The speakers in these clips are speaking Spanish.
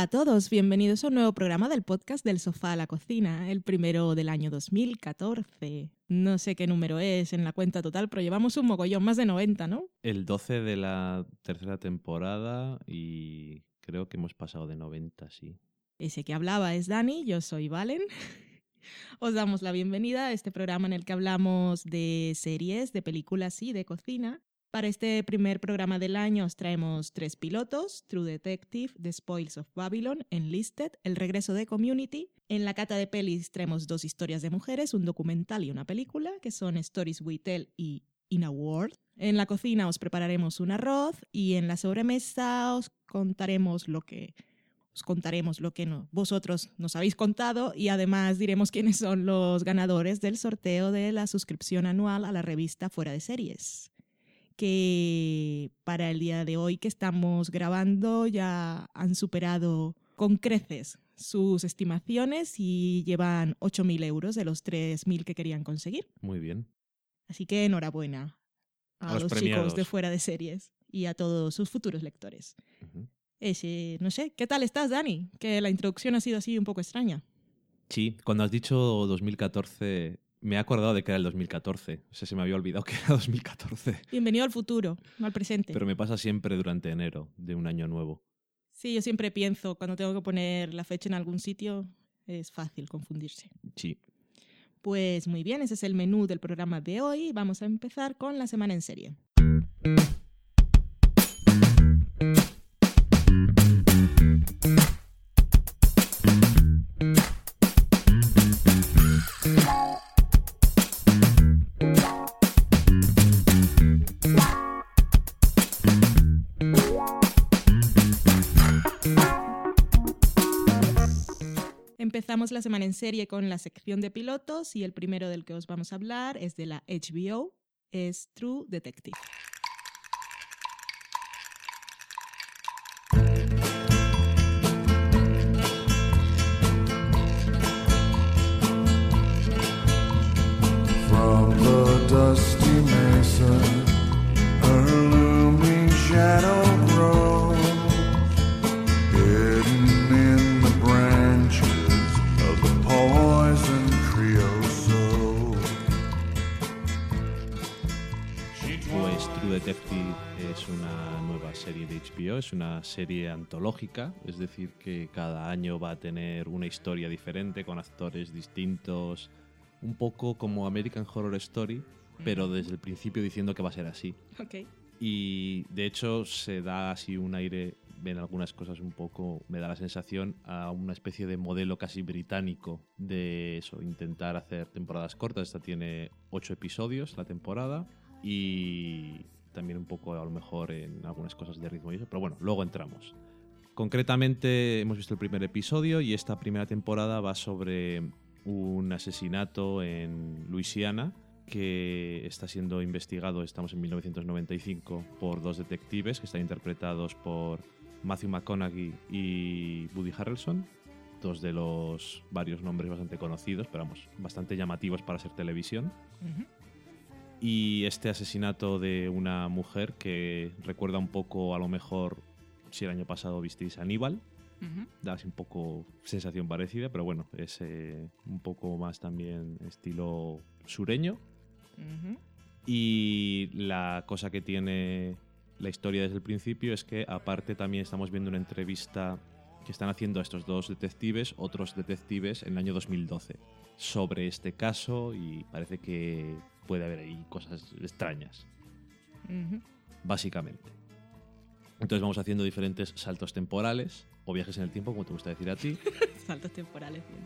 Hola a todos, bienvenidos a un nuevo programa del podcast del sofá a la cocina, el primero del año 2014. No sé qué número es en la cuenta total, pero llevamos un mogollón, más de 90, ¿no? El 12 de la tercera temporada y creo que hemos pasado de 90, sí. Ese que hablaba es Dani, yo soy Valen. Os damos la bienvenida a este programa en el que hablamos de series, de películas y de cocina. Para este primer programa del año os traemos tres pilotos, True Detective, The Spoils of Babylon, Enlisted, El regreso de Community. En la cata de pelis traemos dos historias de mujeres, un documental y una película, que son Stories We Tell y In a World. En la cocina os prepararemos un arroz y en la sobremesa os contaremos lo que os contaremos lo que no, vosotros nos habéis contado y además diremos quiénes son los ganadores del sorteo de la suscripción anual a la revista Fuera de Series que para el día de hoy que estamos grabando ya han superado con creces sus estimaciones y llevan 8.000 euros de los 3.000 que querían conseguir. Muy bien. Así que enhorabuena a, los, chicos de fuera de series y a todos sus futuros lectores. Ese, no sé, ¿qué tal estás, Dani? Que la introducción ha sido así un poco extraña. Sí, cuando has dicho 2014 me he acordado de que era el 2014. O sea, se me había olvidado que era 2014. Bienvenido al futuro, no al presente. Pero me pasa siempre durante enero de un año nuevo. Sí, yo siempre pienso, cuando tengo que poner la fecha en algún sitio, es fácil confundirse. Sí. Pues muy bien, ese es el menú del programa de hoy. Vamos a empezar con la semana en serie. Empezamos la semana en serie con la sección de pilotos y el primero del que os vamos a hablar es de la HBO, es True Detective. Es una serie antológica, es decir, que cada año va a tener una historia diferente con actores distintos, un poco como American Horror Story, pero desde el principio diciendo que va a ser así. Ok. Y de hecho se da así un aire, ven algunas cosas un poco, me da la sensación a una especie de modelo casi británico de eso, intentar hacer temporadas cortas. Esta tiene ocho episodios la temporada y también un poco a lo mejor en algunas cosas de ritmo y eso, pero bueno, luego entramos. Concretamente hemos visto el primer episodio y esta primera temporada va sobre un asesinato en Luisiana que está siendo investigado, estamos en 1995, por dos detectives que están interpretados por Matthew McConaughey y Woody Harrelson, dos de los varios nombres bastante conocidos, pero vamos, bastante llamativos para ser televisión. Y este asesinato de una mujer que recuerda un poco, a lo mejor, si el año pasado visteis Aníbal, Ujú. da así un poco sensación parecida, pero bueno, es eh, un poco más también estilo sureño. Y la cosa que tiene la historia desde el principio es que aparte también estamos viendo una entrevista que están haciendo a estos dos detectives, otros detectives, en el año 2012, sobre este caso y parece que puede haber ahí cosas extrañas, básicamente. Entonces vamos haciendo diferentes saltos temporales o viajes en el tiempo, como te gusta decir a ti. Saltos temporales. bien.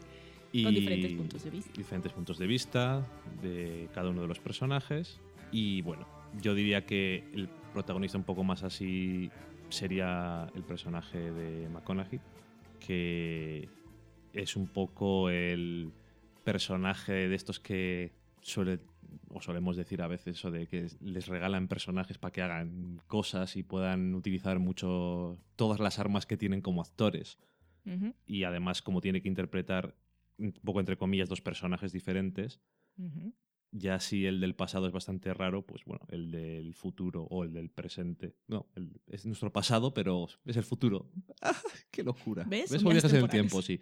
Y Con diferentes puntos de vista. diferentes puntos de vista de cada uno de los personajes. Y bueno, yo diría que el protagonista un poco más así sería el personaje de McConaughey, que es un poco el personaje de estos que suele o solemos decir a veces eso de que les regalan personajes para que hagan cosas y puedan utilizar mucho todas las armas que tienen como actores Ujú. y además como tiene que interpretar un poco entre comillas dos personajes diferentes Ujú. ya si el del pasado es bastante raro pues bueno el del futuro o el del presente no el- es nuestro pasado pero es el futuro ¡Qué locura! ¿Ves? ¿Ves? Viajes en el tiempo, sí.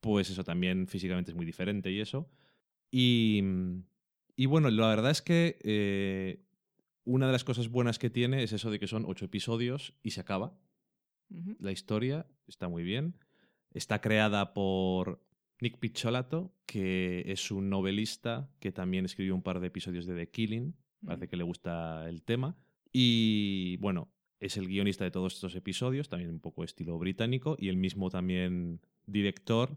Pues eso, también físicamente es muy diferente y eso. Y, y bueno, la verdad es que eh, una de las cosas buenas que tiene es eso de que son ocho episodios y se acaba. La historia está muy bien. Está creada por Nick Picciolato, que es un novelista que también escribió un par de episodios de The Killing. Parece que le gusta el tema. Y bueno, es el guionista de todos estos episodios, también un poco estilo británico. Y el mismo también director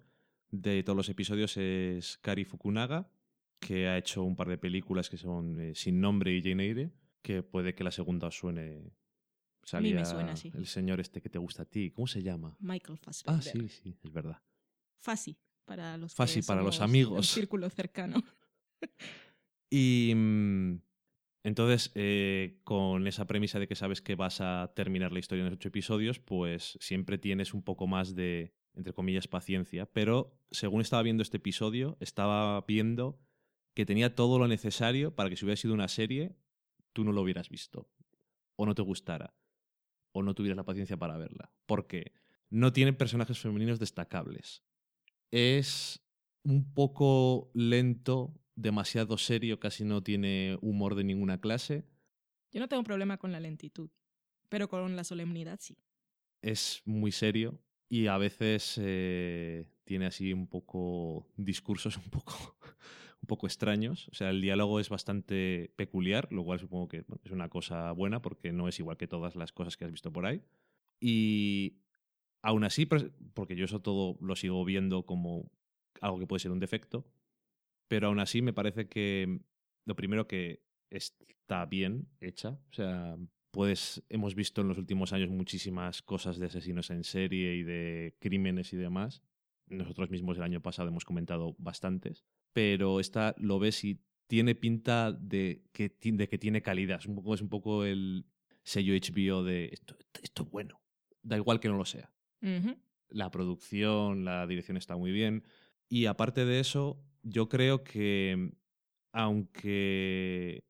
de todos los episodios es Kari Fukunaga, que ha hecho un par de películas que son eh, Sin Nombre y Jane Eyre, que puede que la segunda os suene. A mí me Salía suena, sí. El señor este que te gusta a ti. ¿Cómo se llama? Michael Fassbender. Ah, sí, sí, es verdad. Fasi, para los que Fasi para los amigos. Un círculo cercano. Y mm, entonces, eh, con esa premisa de que sabes que vas a terminar la historia en los ocho episodios, pues siempre tienes un poco más de, entre comillas, paciencia. Pero según estaba viendo este episodio, estaba viendo que tenía todo lo necesario para que si hubiera sido una serie, tú no lo hubieras visto. O no te gustara. O no tuvieras la paciencia para verla. Porque no tiene personajes femeninos destacables. Es un poco lento, demasiado serio, casi no tiene humor de ninguna clase. Yo no tengo problema con la lentitud, pero con la solemnidad sí. Es muy serio y a veces eh, tiene así un poco discursos un poco, un poco extraños. O sea, el diálogo es bastante peculiar, lo cual supongo que es una cosa buena porque no es igual que todas las cosas que has visto por ahí. Y aún así, porque yo eso todo lo sigo viendo como algo que puede ser un defecto, pero aún así me parece que lo primero que está bien hecha, o sea, pues hemos visto en los últimos años muchísimas cosas de asesinos en serie y de crímenes y demás. Nosotros mismos el año pasado hemos comentado bastantes, pero esta lo ves y tiene pinta de que, de que tiene calidad. Es un poco, es un poco el sello HBO de esto, esto es bueno. Da igual que no lo sea la producción, la dirección está muy bien. Y aparte de eso, yo creo que aunque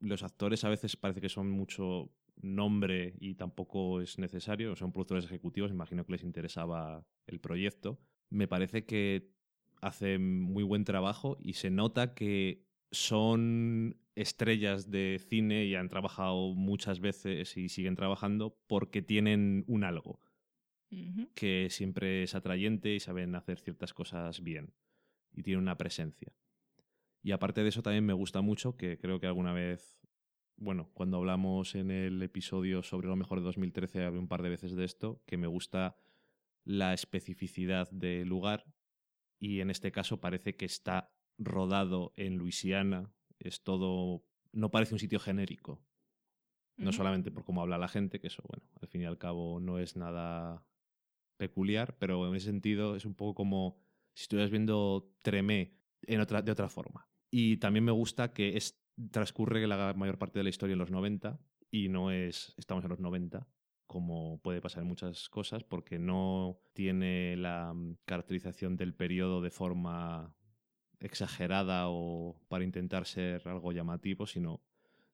los actores a veces parece que son mucho nombre y tampoco es necesario, son productores ejecutivos, imagino que les interesaba el proyecto, me parece que hacen muy buen trabajo y se nota que son estrellas de cine y han trabajado muchas veces y siguen trabajando porque tienen un algo que siempre es atrayente y saben hacer ciertas cosas bien y tienen una presencia. Y aparte de eso también me gusta mucho, que creo que alguna vez, bueno, cuando hablamos en el episodio sobre lo mejor de 2013 hablé un par de veces de esto, que me gusta la especificidad del lugar y en este caso parece que está rodado en Luisiana, es todo, no parece un sitio genérico, no solamente por cómo habla la gente, que eso, bueno, al fin y al cabo no es nada peculiar, pero en ese sentido es un poco como si estuvieras viendo Tremé en otra, de otra forma. Y también me gusta que es, transcurre la mayor parte de la historia en los 90 y no es, estamos en los 90, como puede pasar en muchas cosas, porque no tiene la mm, caracterización del periodo de forma exagerada o para intentar ser algo llamativo, sino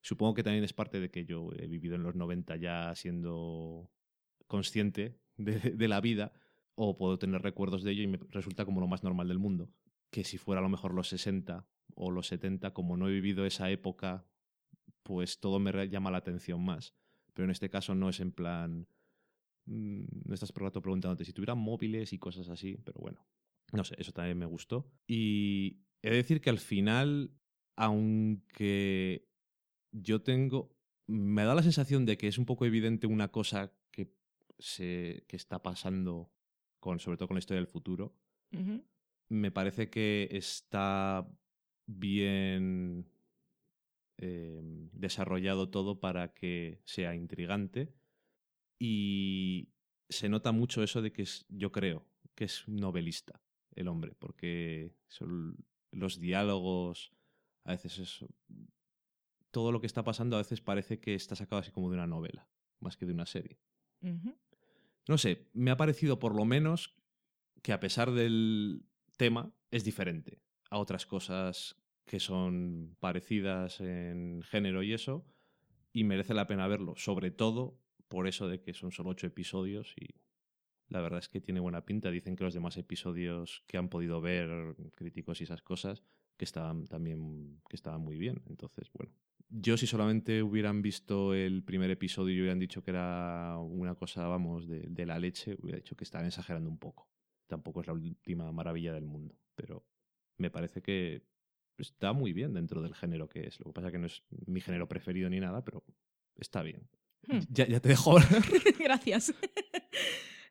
supongo que también es parte de que yo he vivido en los 90 ya siendo consciente de, la vida o puedo tener recuerdos de ello y me resulta como lo más normal del mundo. Que si fuera a lo mejor los 60 o los 70, como no he vivido esa época, pues todo me llama la atención más. Pero en este caso no es en plan... mm, No estás por rato preguntándote si tuvieran móviles y cosas así, pero bueno. No sé, eso también me gustó. Y he de decir que al final, aunque yo tengo... Me da la sensación de que es un poco evidente una cosa que, se, que está pasando, con, sobre todo con la historia del futuro. Me parece que está bien eh, desarrollado todo para que sea intrigante y se nota mucho eso de que es, yo creo, que es novelista el hombre, porque son los diálogos, a veces eso, todo lo que está pasando a veces parece que está sacado así como de una novela, más que de una serie. No sé, me ha parecido por lo menos que a pesar del tema es diferente a otras cosas que son parecidas en género y eso, y merece la pena verlo, sobre todo por eso de que son solo ocho episodios y La verdad es que tiene buena pinta. Dicen que los demás episodios que han podido ver, críticos y esas cosas, que estaban también que estaban muy bien. Entonces, bueno. Yo si solamente hubieran visto el primer episodio y hubieran dicho que era una cosa, vamos, de, de la leche, hubiera dicho que estaban exagerando un poco. Tampoco es la última maravilla del mundo, pero me parece que está muy bien dentro del género que es. Lo que pasa es que no es mi género preferido ni nada, pero está bien. Hmm. Ya, ya te dejo hablar. Gracias.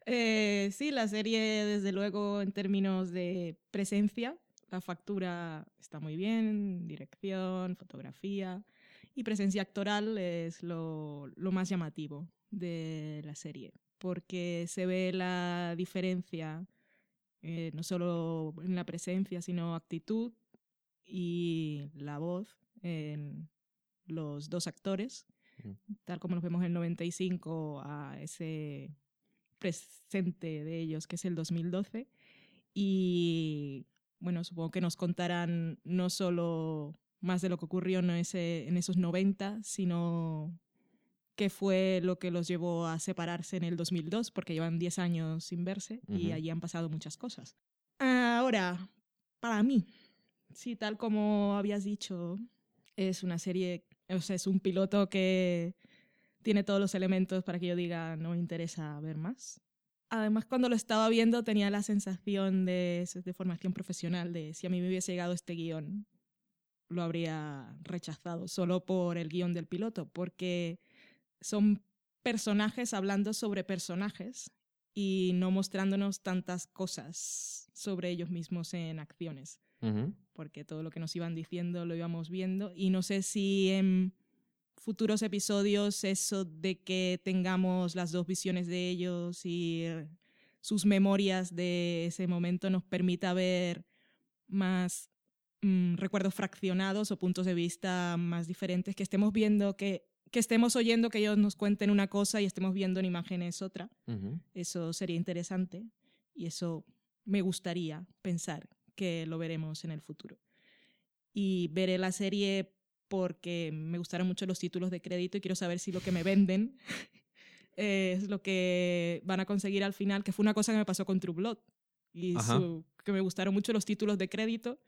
Eh, sí, la serie, desde luego, en términos de presencia, la factura está muy bien, dirección, fotografía y presencia actoral es lo, lo más llamativo de la serie, porque se ve la diferencia eh, no solo en la presencia, sino actitud y la voz en los dos actores, Mm. tal como los vemos en el 95 a ese presente de ellos, que es el 2012. Y bueno, supongo que nos contarán no solo más de lo que ocurrió en, ese, en esos 90, sino qué fue lo que los llevó a separarse en el 2002, porque llevan 10 años sin verse y allí han pasado muchas cosas. Ahora, para mí, sí, tal como habías dicho, es una serie, o sea, es un piloto que tiene todos los elementos para que yo diga, no me interesa ver más. Además, cuando lo estaba viendo tenía la sensación de, de formación profesional, de si a mí me hubiese llegado este guion, lo habría rechazado solo por el guion del piloto, porque son personajes hablando sobre personajes y no mostrándonos tantas cosas sobre ellos mismos en acciones Porque todo lo que nos iban diciendo lo íbamos viendo. Y no sé si en futuros episodios eso de que tengamos las dos visiones de ellos y eh, sus memorias de ese momento nos permita ver más mm, recuerdos fraccionados o puntos de vista más diferentes, que estemos viendo que que estemos oyendo que ellos nos cuenten una cosa y estemos viendo en imágenes otra. Eso sería interesante y eso me gustaría pensar que lo veremos en el futuro. Y veré la serie porque me gustaron mucho los títulos de crédito y quiero saber si lo que me venden es lo que van a conseguir al final, que fue una cosa que me pasó con True Blood. Y su- que me gustaron mucho los títulos de crédito.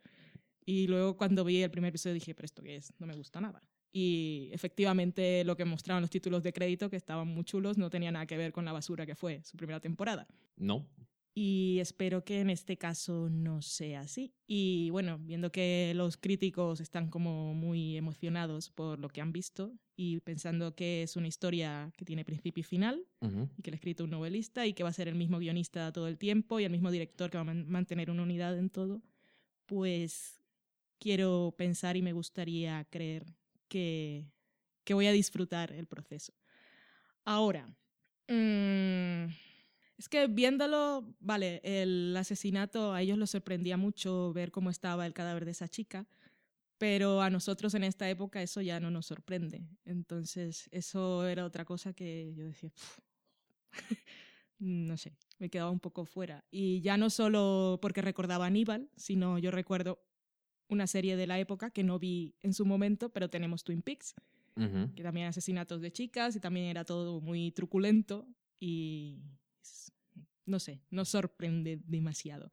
Y luego cuando vi el primer episodio dije, pero esto qué es, no me gusta nada. Y efectivamente lo que mostraban los títulos de crédito, que estaban muy chulos, no tenía nada que ver con la basura que fue su primera temporada. No. Y espero que en este caso no sea así. Y bueno, viendo que los críticos están como muy emocionados por lo que han visto y pensando que es una historia que tiene principio y final Ujú. y que le ha escrito un novelista y que va a ser el mismo guionista todo el tiempo y el mismo director que va a man- mantener una unidad en todo, pues quiero pensar y me gustaría creer que, que voy a disfrutar el proceso. Ahora, mm, es que viéndolo, vale, el asesinato a ellos los sorprendía mucho ver cómo estaba el cadáver de esa chica, pero a nosotros en esta época eso ya no nos sorprende. Entonces, eso era otra cosa que yo decía, "Pf, no sé, me quedaba un poco fuera. Y ya no solo porque recordaba a Aníbal, sino yo recuerdo una serie de la época que no vi en su momento, pero tenemos Twin Peaks, Ujú. que también asesinatos de chicas y también era todo muy truculento y no sé, no sorprende demasiado.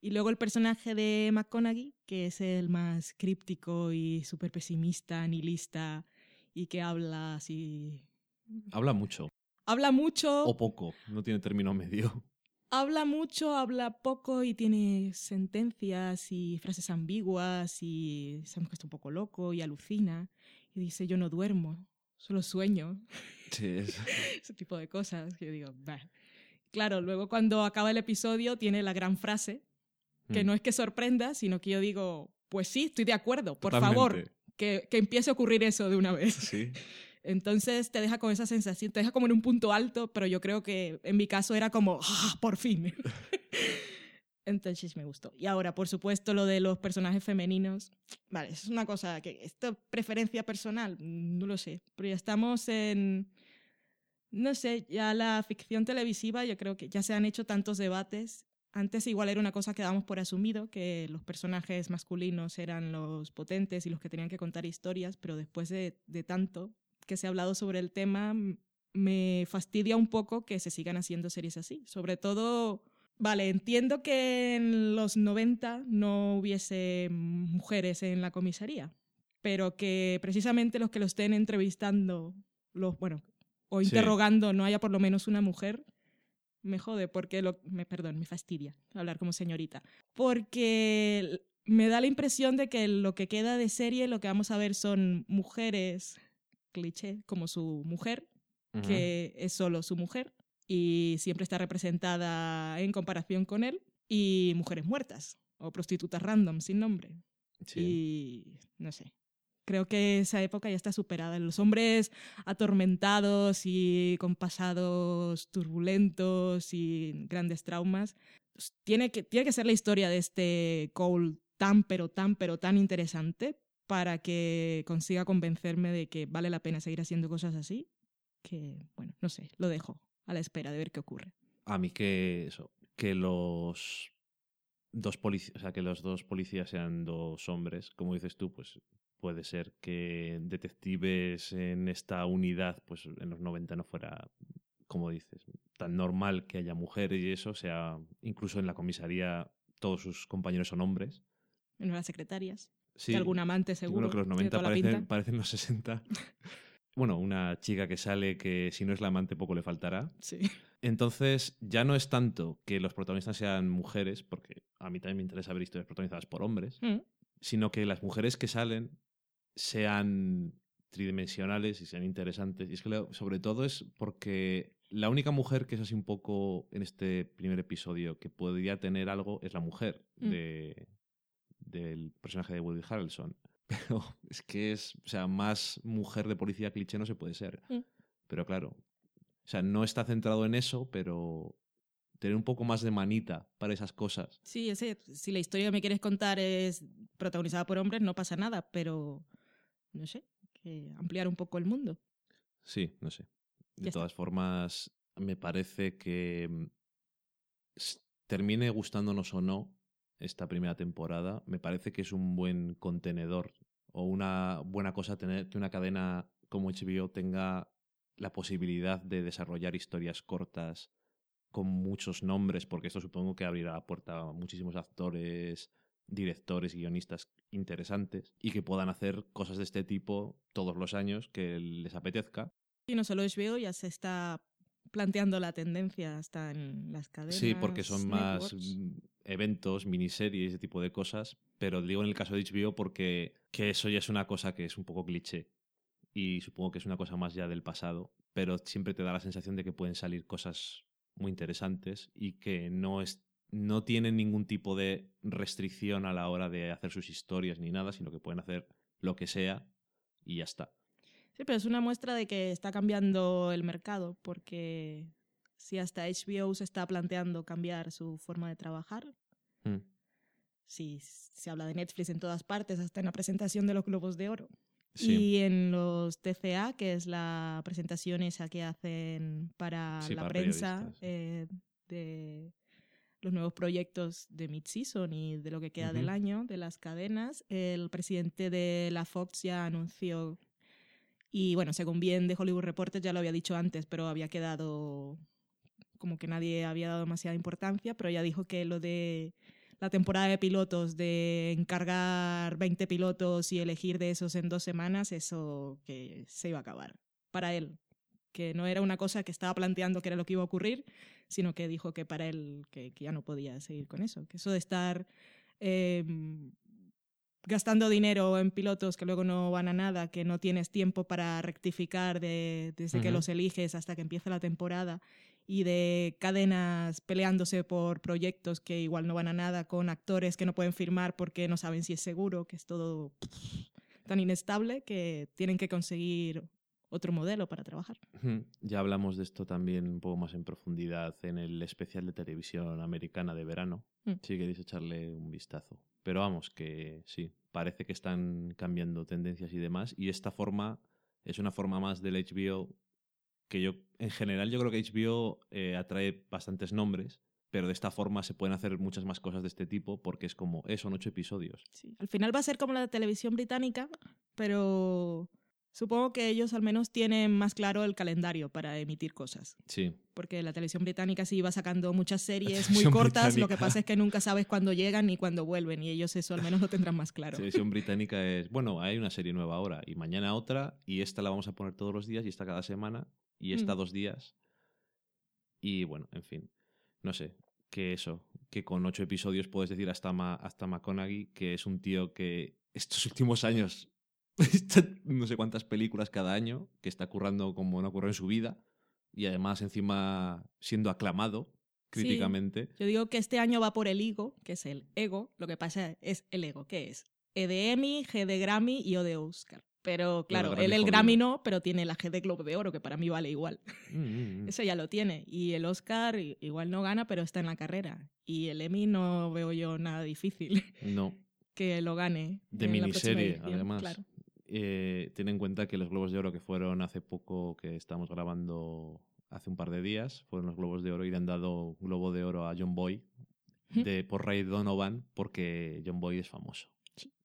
Y luego el personaje de McConaughey, que es el más críptico y súper pesimista, nihilista y que habla así... Habla mucho. Habla mucho, O poco. No tiene término medio. habla mucho, habla poco y tiene sentencias y frases ambiguas y sabemos que está un poco loco y alucina y dice yo no duermo, solo sueño. Sí, es- ese tipo de cosas que yo digo, bah. Claro, luego cuando acaba el episodio tiene la gran frase, que Mm. no es que sorprenda, sino que yo digo, pues sí, estoy de acuerdo, por Totalmente. favor, que, que empiece a ocurrir eso de una vez. Sí. Entonces te deja con esa sensación, te deja como en un punto alto, pero yo creo que en mi caso era como, ¡ah, por fin! Entonces me gustó. Y ahora, por supuesto, lo de los personajes femeninos. Vale, eso es una cosa que. ¿Esto preferencia personal? No lo sé. Pero ya estamos en. No sé, ya la ficción televisiva, yo creo que ya se han hecho tantos debates. Antes igual era una cosa que dábamos por asumido, que los personajes masculinos eran los potentes y los que tenían que contar historias, pero después de, de tanto que se ha hablado sobre el tema, me fastidia un poco que se sigan haciendo series así. Sobre todo, vale, entiendo que en los 90 no hubiese mujeres en la comisaría, pero que precisamente los que lo estén entrevistando, los, bueno, o Sí. interrogando, no haya por lo menos una mujer, me jode, porque lo, me, perdón, me fastidia hablar como señorita, porque me da la impresión de que lo que queda de serie, lo que vamos a ver son mujeres cliché, como su mujer, que es solo su mujer y siempre está representada en comparación con él, y mujeres muertas o prostitutas random sin nombre. Sí. Y no sé. Creo que esa época ya está superada. Los hombres atormentados y con pasados turbulentos y grandes traumas. pues, Tiene que, tiene que ser la historia de este Cole tan, pero tan, pero tan interesante para que consiga convencerme de que vale la pena seguir haciendo cosas así. Que, bueno, no sé, lo dejo a la espera de ver qué ocurre. A mí que eso, que los dos policías, o sea, que los dos policías sean dos hombres, como dices tú, pues puede ser que detectives en esta unidad, pues en los 90 no fuera, como dices, tan normal que haya mujeres y eso, o sea, incluso en la comisaría todos sus compañeros son hombres. En las secretarias. Sí, que algún amante yo seguro. creo que los tiene 90 toda la parecen, parecen los 60. bueno, una chica que sale que si no es la amante poco le faltará. Sí. Entonces, ya no es tanto que los protagonistas sean mujeres, porque a mí también me interesa ver historias protagonizadas por hombres, Mm. Sino que las mujeres que salen sean tridimensionales y sean interesantes. Y es que sobre todo es porque la única mujer que es así un poco en este primer episodio que podría tener algo es la mujer Mm. de, del personaje de Woody Harrelson. Pero es que es, o sea, más mujer de policía cliché no se puede ser. Mm. Pero claro, o sea, no está centrado en eso, pero tener un poco más de manita para esas cosas. Sí, ese, si la historia que me quieres contar es protagonizada por hombres, no pasa nada, pero no sé, que ampliar un poco el mundo. Sí, no sé. De Ya está. todas formas, me parece que mm, termine gustándonos o no esta primera temporada, me parece que es un buen contenedor o una buena cosa tener que una cadena como HBO tenga la posibilidad de desarrollar historias cortas con muchos nombres, porque esto supongo que abrirá la puerta a muchísimos actores, directores y guionistas interesantes y que puedan hacer cosas de este tipo todos los años que les apetezca. Y no solo HBO, ya se está planteando la tendencia hasta en las cadenas. Sí, porque son más networks. mm, eventos, miniseries, ese tipo de cosas. Pero digo en el caso de HBO porque que eso ya es una cosa que es un poco cliché. Y supongo que es una cosa más ya del pasado. Pero siempre te da la sensación de que pueden salir cosas muy interesantes y que no, es, no tienen ningún tipo de restricción a la hora de hacer sus historias ni nada, sino que pueden hacer lo que sea y ya está. Sí, pero es una muestra de que está cambiando el mercado, porque si hasta HBO se está planteando cambiar su forma de trabajar, Mm. si se habla de Netflix en todas partes, hasta en la presentación de los Globos de Oro. Sí. Y en los TCA, que es la presentación esa que hacen para Sí, la para prensa eh, de los nuevos proyectos de mid-season y de lo que queda del Ujú. año, de las cadenas, el presidente de la Fox ya anunció, y bueno, según bien de Hollywood Reporter ya lo había dicho antes, pero había quedado como que nadie había dado demasiada importancia, pero ya dijo que lo de la temporada de pilotos, de encargar 20 pilotos y elegir de esos en dos semanas, eso que se iba a acabar para él. Que no era una cosa que estaba planteando que era lo que iba a ocurrir, sino que dijo que para él que, que ya no podía seguir con eso. Que eso de estar eh, gastando dinero en pilotos que luego no van a nada, que no tienes tiempo para rectificar de- desde que los eliges hasta que empieza la temporada y de cadenas peleándose por proyectos que igual no van a nada, con actores que no pueden firmar porque no saben si es seguro, que es todo tan inestable que tienen que conseguir otro modelo para trabajar. Ya hablamos de esto también un poco más en profundidad en el especial de televisión americana de verano. Mm. Si queréis echarle un vistazo. Pero vamos, que sí, parece que están cambiando tendencias y demás. Y esta forma es una forma más del HBO que yo, en general, yo creo que HBO eh, atrae bastantes nombres. Pero de esta forma se pueden hacer muchas más cosas de este tipo porque es como, eh, son ocho episodios. Sí. Al final va a ser como la televisión británica, pero Supongo que ellos al menos tienen más claro el calendario para emitir cosas. Sí. Porque la televisión británica sí va sacando muchas series muy cortas, lo que pasa es que nunca sabes cuándo llegan ni cuándo vuelven, y ellos eso al menos lo tendrán más claro. La televisión británica es, bueno, hay una serie nueva ahora y mañana otra y esta la vamos a poner todos los días y esta cada semana y Mm. dos días. Y bueno, en fin, no sé, que eso, que con ocho episodios puedes decir hasta, Ma- hasta McConaughey que es un tío que estos últimos años está no sé cuántas películas cada año, que está currando como no ocurrió en su vida y además encima siendo aclamado Sí. críticamente. Yo digo que este año va por el ego, que es el ego. Lo que pasa es el ego, ¿qué es? E de Emmy, G de Grammy y O de Oscar. Pero claro, él el. Grammy no, pero tiene la G de Globo de Oro, que para mí vale igual. Mm, mm, mm. Eso ya lo tiene. Y el Oscar igual no gana, pero está en la carrera. Y el Emmy no veo yo nada difícil No, que lo gane. De miniserie, edición, además. Claro. Eh, ten en cuenta que los Globos de Oro que fueron hace poco, que estamos grabando hace un par de días, fueron los Globos de Oro y le han dado Globo de Oro a John Boy de, por Ray Donovan porque John Boy es famoso.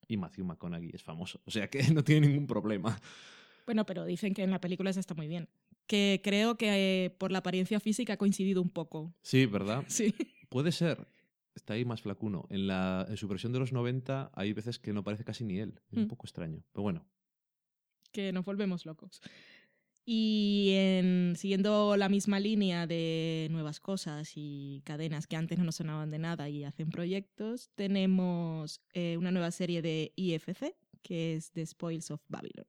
Y Matthew McConaughey es famoso. O sea que no tiene ningún problema. Bueno, pero dicen que en la película está muy bien. Que creo que eh, por la apariencia física ha coincidido un poco. Sí, ¿verdad? Sí. Puede ser. Está ahí más flacuno. En, la, en su versión de los 90 hay veces que no parece casi ni él. Es un Mm. poco extraño. Pero bueno, que nos volvemos locos. Y en, siguiendo la misma línea de nuevas cosas y cadenas que antes no nos sonaban de nada y hacen proyectos, tenemos eh, una nueva serie de IFC que es The Spoils of Babylon.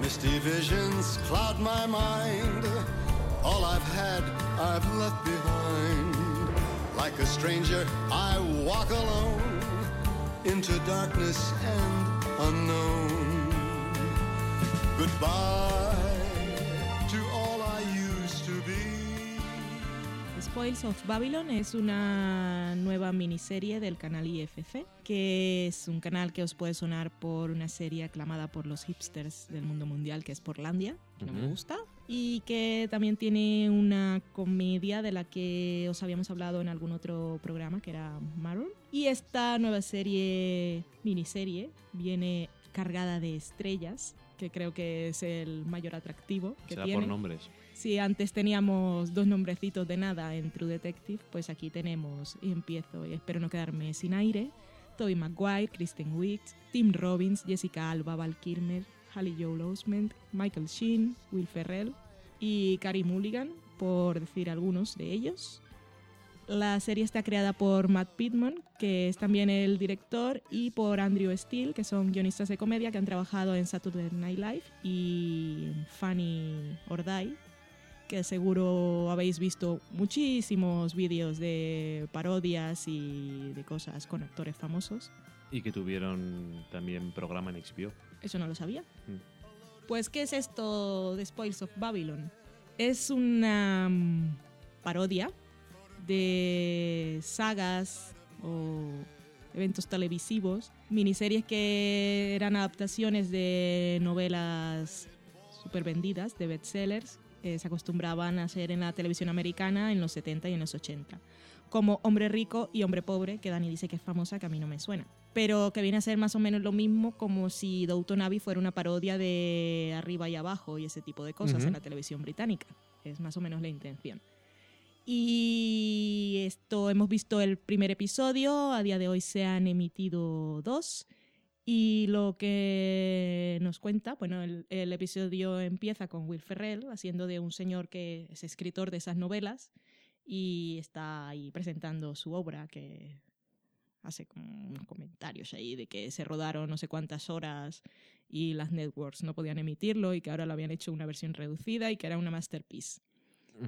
Misty visions cloud my mind. All I've had, I've left behind. Like a stranger, I walk alone into darkness and unknown. Goodbye to all I used to be. The Spoils of Babylon es una nueva miniserie del canal IFC, que es un canal que os puede sonar por una serie aclamada por los hipsters del mundo mundial, que es Portlandia, que no me gusta, y que también tiene una comedia de la que os habíamos hablado en algún otro programa, que era Maroon. Y esta nueva serie, miniserie, viene cargada de estrellas, que creo que es el mayor atractivo que será tiene. por nombres. Si antes teníamos dos nombrecitos de nada en True Detective, pues aquí tenemos, y empiezo, y espero no quedarme sin aire, Tobey Maguire, Kristen Wiig, Tim Robbins, Jessica Alba, Val Kilmer, Haley Joel Osment, Michael Sheen, Will Ferrell y Carey Mulligan, por decir algunos de ellos. La serie está creada por Matt Pittman, que es también el director, y por Andrew Steele, que son guionistas de comedia que han trabajado en Saturday Night Live y Funny or que seguro habéis visto muchísimos vídeos de parodias y de cosas con actores famosos. Y que tuvieron también programa en HBO. Eso no lo sabía. Mm. Pues, ¿qué es esto de Spoils of Babylon? Es una mm, parodia de sagas o eventos televisivos, miniseries que eran adaptaciones de novelas súper vendidas, de bestsellers, que se acostumbraban a hacer en la televisión americana en los 70 y en los 80. Como Hombre Rico y Hombre Pobre, que Dani dice que es famosa, que a mí no me suena. Pero que viene a ser más o menos lo mismo como si Downton Abbey fuera una parodia de arriba y abajo y ese tipo de cosas Ujú. en la televisión británica. Es más o menos la intención. Y esto hemos visto el primer episodio, a día de hoy se han emitido dos. Y lo que nos cuenta, bueno, el, el episodio empieza con Will Ferrell haciendo de un señor que es escritor de esas novelas y está ahí presentando su obra que hace como unos comentarios ahí de que se rodaron no sé cuántas horas y las networks no podían emitirlo y que ahora lo habían hecho una versión reducida y que era una masterpiece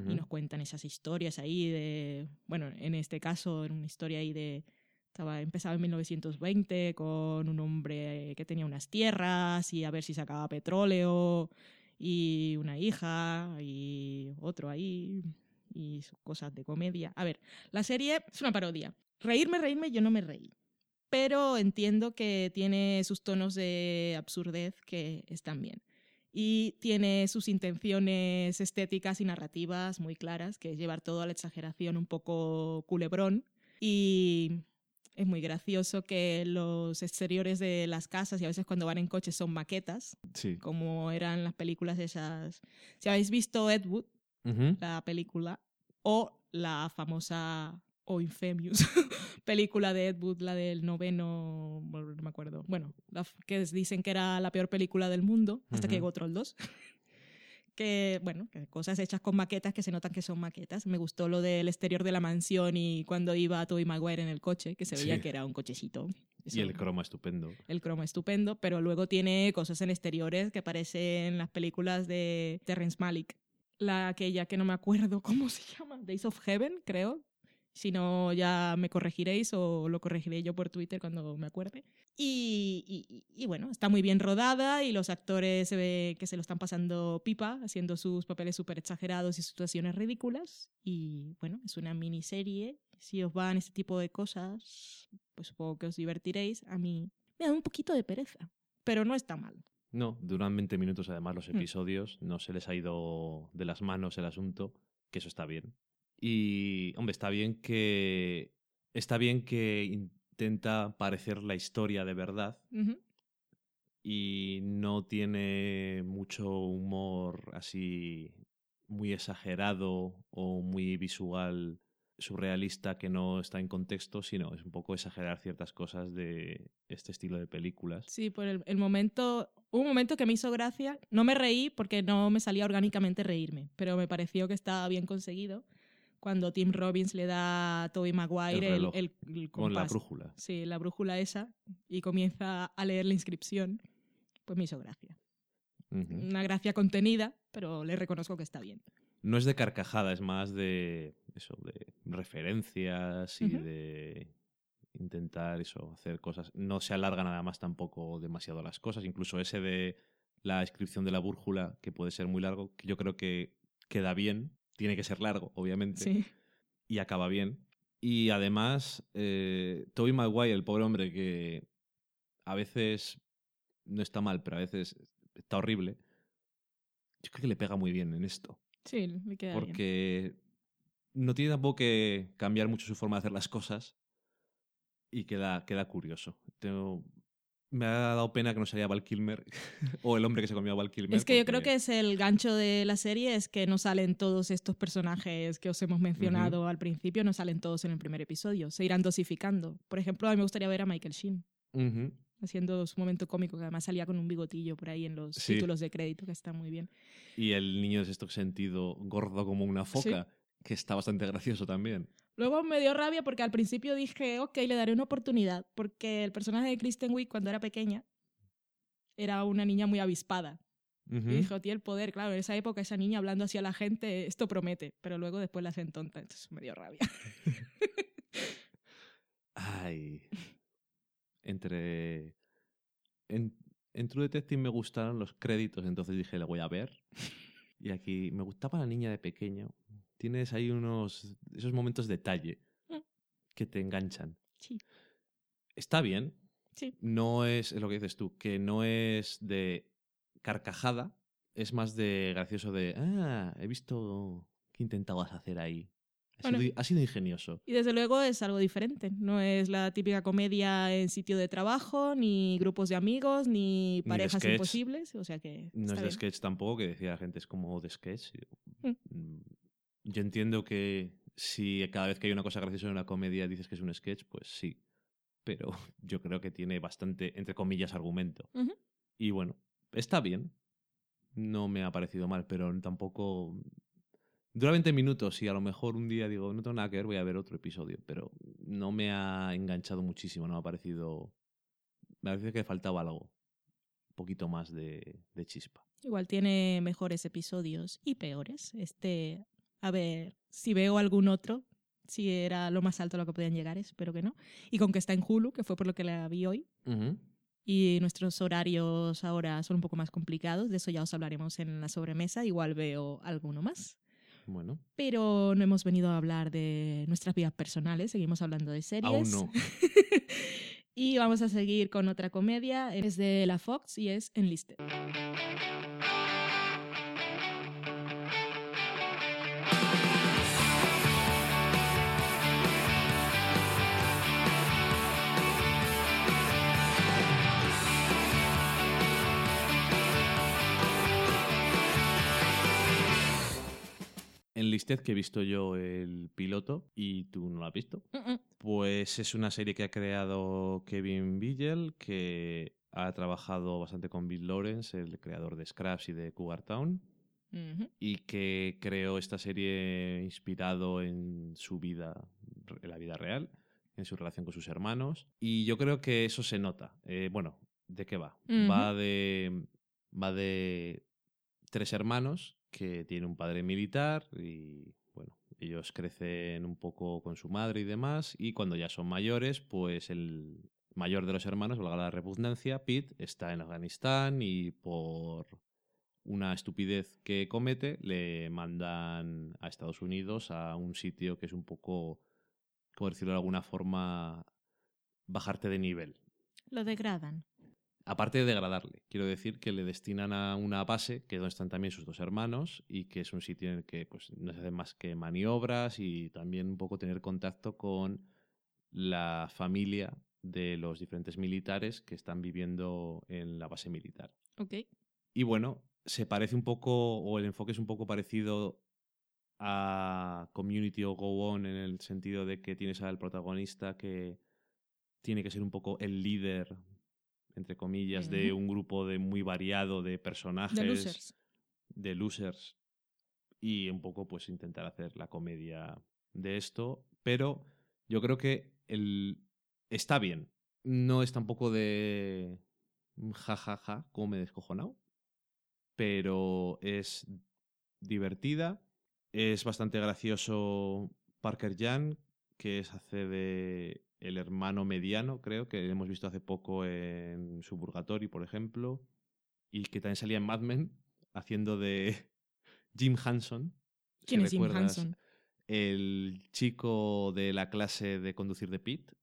y nos cuentan esas historias ahí de, bueno, en este caso era una historia ahí de, estaba, empezaba en 1920 con un hombre que tenía unas tierras y a ver si sacaba petróleo y una hija y otro ahí y cosas de comedia. A ver, la serie es una parodia. Reírme, reírme, yo no me reí. Pero entiendo que tiene sus tonos de absurdez que están bien y tiene sus intenciones estéticas y narrativas muy claras, que es llevar todo a la exageración un poco culebrón, Y es muy gracioso que los exteriores de las casas y a veces cuando van en coche son maquetas, Sí. como eran las películas esas. Si habéis visto Ed Wood, la película, o la famosa o infamous película de Ed Wood, la del noveno, no me acuerdo, bueno, la que dicen que era la peor película del mundo, hasta que Ujú. llegó Troll 2. que, bueno, que cosas hechas con maquetas que se notan que son maquetas. Me gustó lo del exterior de la mansión y cuando iba Tobey Maguire en el coche, que se veía Sí. que era un cochecito. Y Eso- el croma estupendo. el croma estupendo, pero luego tiene cosas en exteriores que parecen en las películas de Terrence Malick. La aquella que no me acuerdo cómo se llama, Days of Heaven, creo. Si no, ya me corregiréis o lo corregiré yo por Twitter cuando me acuerde. Y, y- y bueno, está muy bien rodada y los actores se ve que se lo están pasando pipa, haciendo sus papeles súper exagerados y situaciones ridículas. Y bueno, es una miniserie. Si os van este tipo de cosas, pues supongo que os divertiréis. A mí me da un poquito de pereza, pero no está mal. No, duran 20 minutos además los Mm. episodios. No se les ha ido de las manos el asunto, que eso está bien. Y, hombre, está bien que. Está bien que intenta parecer la historia de verdad y no tiene mucho humor así muy exagerado o muy visual surrealista que no está en contexto, sino es un poco exagerar ciertas cosas de este estilo de películas. Sí, por el, el momento, hubo un momento que me hizo gracia. No me reí porque no me salía orgánicamente reírme, pero me pareció que estaba bien conseguido cuando Tim Robbins le da a Tobey Maguire El el, reloj, el- el Con la brújula. Sí, la brújula esa y comienza a leer la inscripción. Pues me hizo gracia. Una gracia contenida, pero le reconozco que está bien. No es de carcajada, es más de eso, de referencias y Ujú. de intentar eso, hacer cosas. No se alarga nada más tampoco demasiado las cosas. Incluso ese de la inscripción de la brújula, que puede ser muy largo, que yo creo que queda bien. Tiene que ser largo, obviamente. Sí. Y acaba bien. Y además, eh, Tobey Maguire, el pobre hombre que a veces no está mal, pero a veces está horrible. Yo creo que le pega muy bien en esto. Sí, queda bien. Porque no tiene tampoco que cambiar mucho su forma de hacer las cosas y queda, queda curioso. Tengo- me ha dado pena que no salía Val Kilmer o el hombre que se comió a Val Kilmer. Es que yo creo porque- que es el gancho de la serie, es que no salen todos estos personajes que os hemos mencionado al principio, no salen todos en el primer episodio, se irán dosificando. Por ejemplo, a mí me gustaría ver a Michael Sheen Ujú. haciendo su momento cómico, que además salía con un bigotillo por ahí en los Sí. títulos de crédito, que está muy bien. Y el niño de sexto sentido, gordo como una foca, que está bastante gracioso también. Luego me dio rabia porque al principio dije, ok, le daré una oportunidad, porque el personaje de Kristen Wiig cuando era pequeña era una niña muy avispada. Ujú. Y dijo, tiene el poder, claro, en esa época esa niña hablando hacia la gente, esto promete, pero luego después la hacen tonta, entonces me dio rabia. Ay. Entre. En, en True Detective me gustaron los créditos, entonces dije, la voy a ver. Y aquí me gustaba la niña de pequeño. Tienes ahí unos. esos momentos de detalle Mm. que te enganchan. Sí, Está bien. sí. No es, es lo que dices tú, que no es de carcajada, es más de gracioso de. Ah, he visto qué intentabas hacer ahí. Ha, Bueno. sido, ha sido ingenioso. Y desde luego es algo diferente. No es la típica comedia en sitio de trabajo, ni grupos de amigos, ni parejas imposibles. O sea que. No es de sketch tampoco, que decía la gente, es como de sketch. Mm. Mm, Yo entiendo que si cada vez que hay una cosa graciosa en una comedia dices que es un sketch, pues sí. Pero yo creo que tiene bastante, entre comillas, argumento. Y bueno, está bien. No me ha parecido mal, pero tampoco... Dura 20 minutos y a lo mejor un día digo, no tengo nada que ver, voy a ver otro episodio. Pero no me ha enganchado muchísimo, no me ha parecido... Me parece que faltaba algo. Un poquito más de, de chispa. Igual tiene mejores episodios y peores. Este, a ver si veo algún otro, si era lo más alto a lo que podían llegar, espero que no. Y con que está en Hulu, que fue por lo que la vi hoy. Ujú. Y nuestros horarios ahora son un poco más complicados, de eso ya os hablaremos en la sobremesa, igual veo alguno más. Bueno, Pero no hemos venido a hablar de nuestras vidas personales, seguimos hablando de series. aún no. y vamos a seguir con otra comedia, es de la Fox y es Enlisted. Twisted, que he visto yo el piloto y tú no lo has visto. Pues es una serie que ha creado Kevin Vigel, que ha trabajado bastante con Bill Lawrence, el creador de Scraps y de Cougar Town, y que creó esta serie inspirado en su vida, en la vida real, en su relación con sus hermanos. Y yo creo que eso se nota. Eh, bueno, ¿de qué va? Va de. Va de tres hermanos que tienen un padre militar y bueno, ellos crecen un poco con su madre y demás y cuando ya son mayores, pues el mayor de los hermanos, valga la repugnancia, Pete, está en Afganistán y por una estupidez que comete le mandan a Estados Unidos a un sitio que es un poco, por decirlo de alguna forma, bajarte de nivel Lo degradan. Aparte de degradarle, quiero decir que le destinan a una base, que es donde están también sus dos hermanos, y que es un sitio en el que pues, no se hacen más que maniobras y también un poco tener contacto con la familia de los diferentes militares que están viviendo en la base militar. Ok. Y bueno, se parece un poco, o el enfoque es un poco parecido a Community o Go On en el sentido de que tienes al protagonista que tiene que ser un poco el líder, entre comillas, de un grupo de muy variado de personajes. The Losers. de losers. Y un poco, pues, intentar hacer la comedia de esto. Pero yo creo que el... está bien. No es tampoco de jajaja, ja, ja, como me he descojonado. Pero es divertida. Es bastante gracioso Parker Jan, que es hace de el hermano mediano, creo, que hemos visto hace poco en Suburgatory, por ejemplo. Y que también salía en Mad Men, haciendo de Jim Hanson. ¿Quién es Jim Hanson? El chico de la clase de conducir de Pete,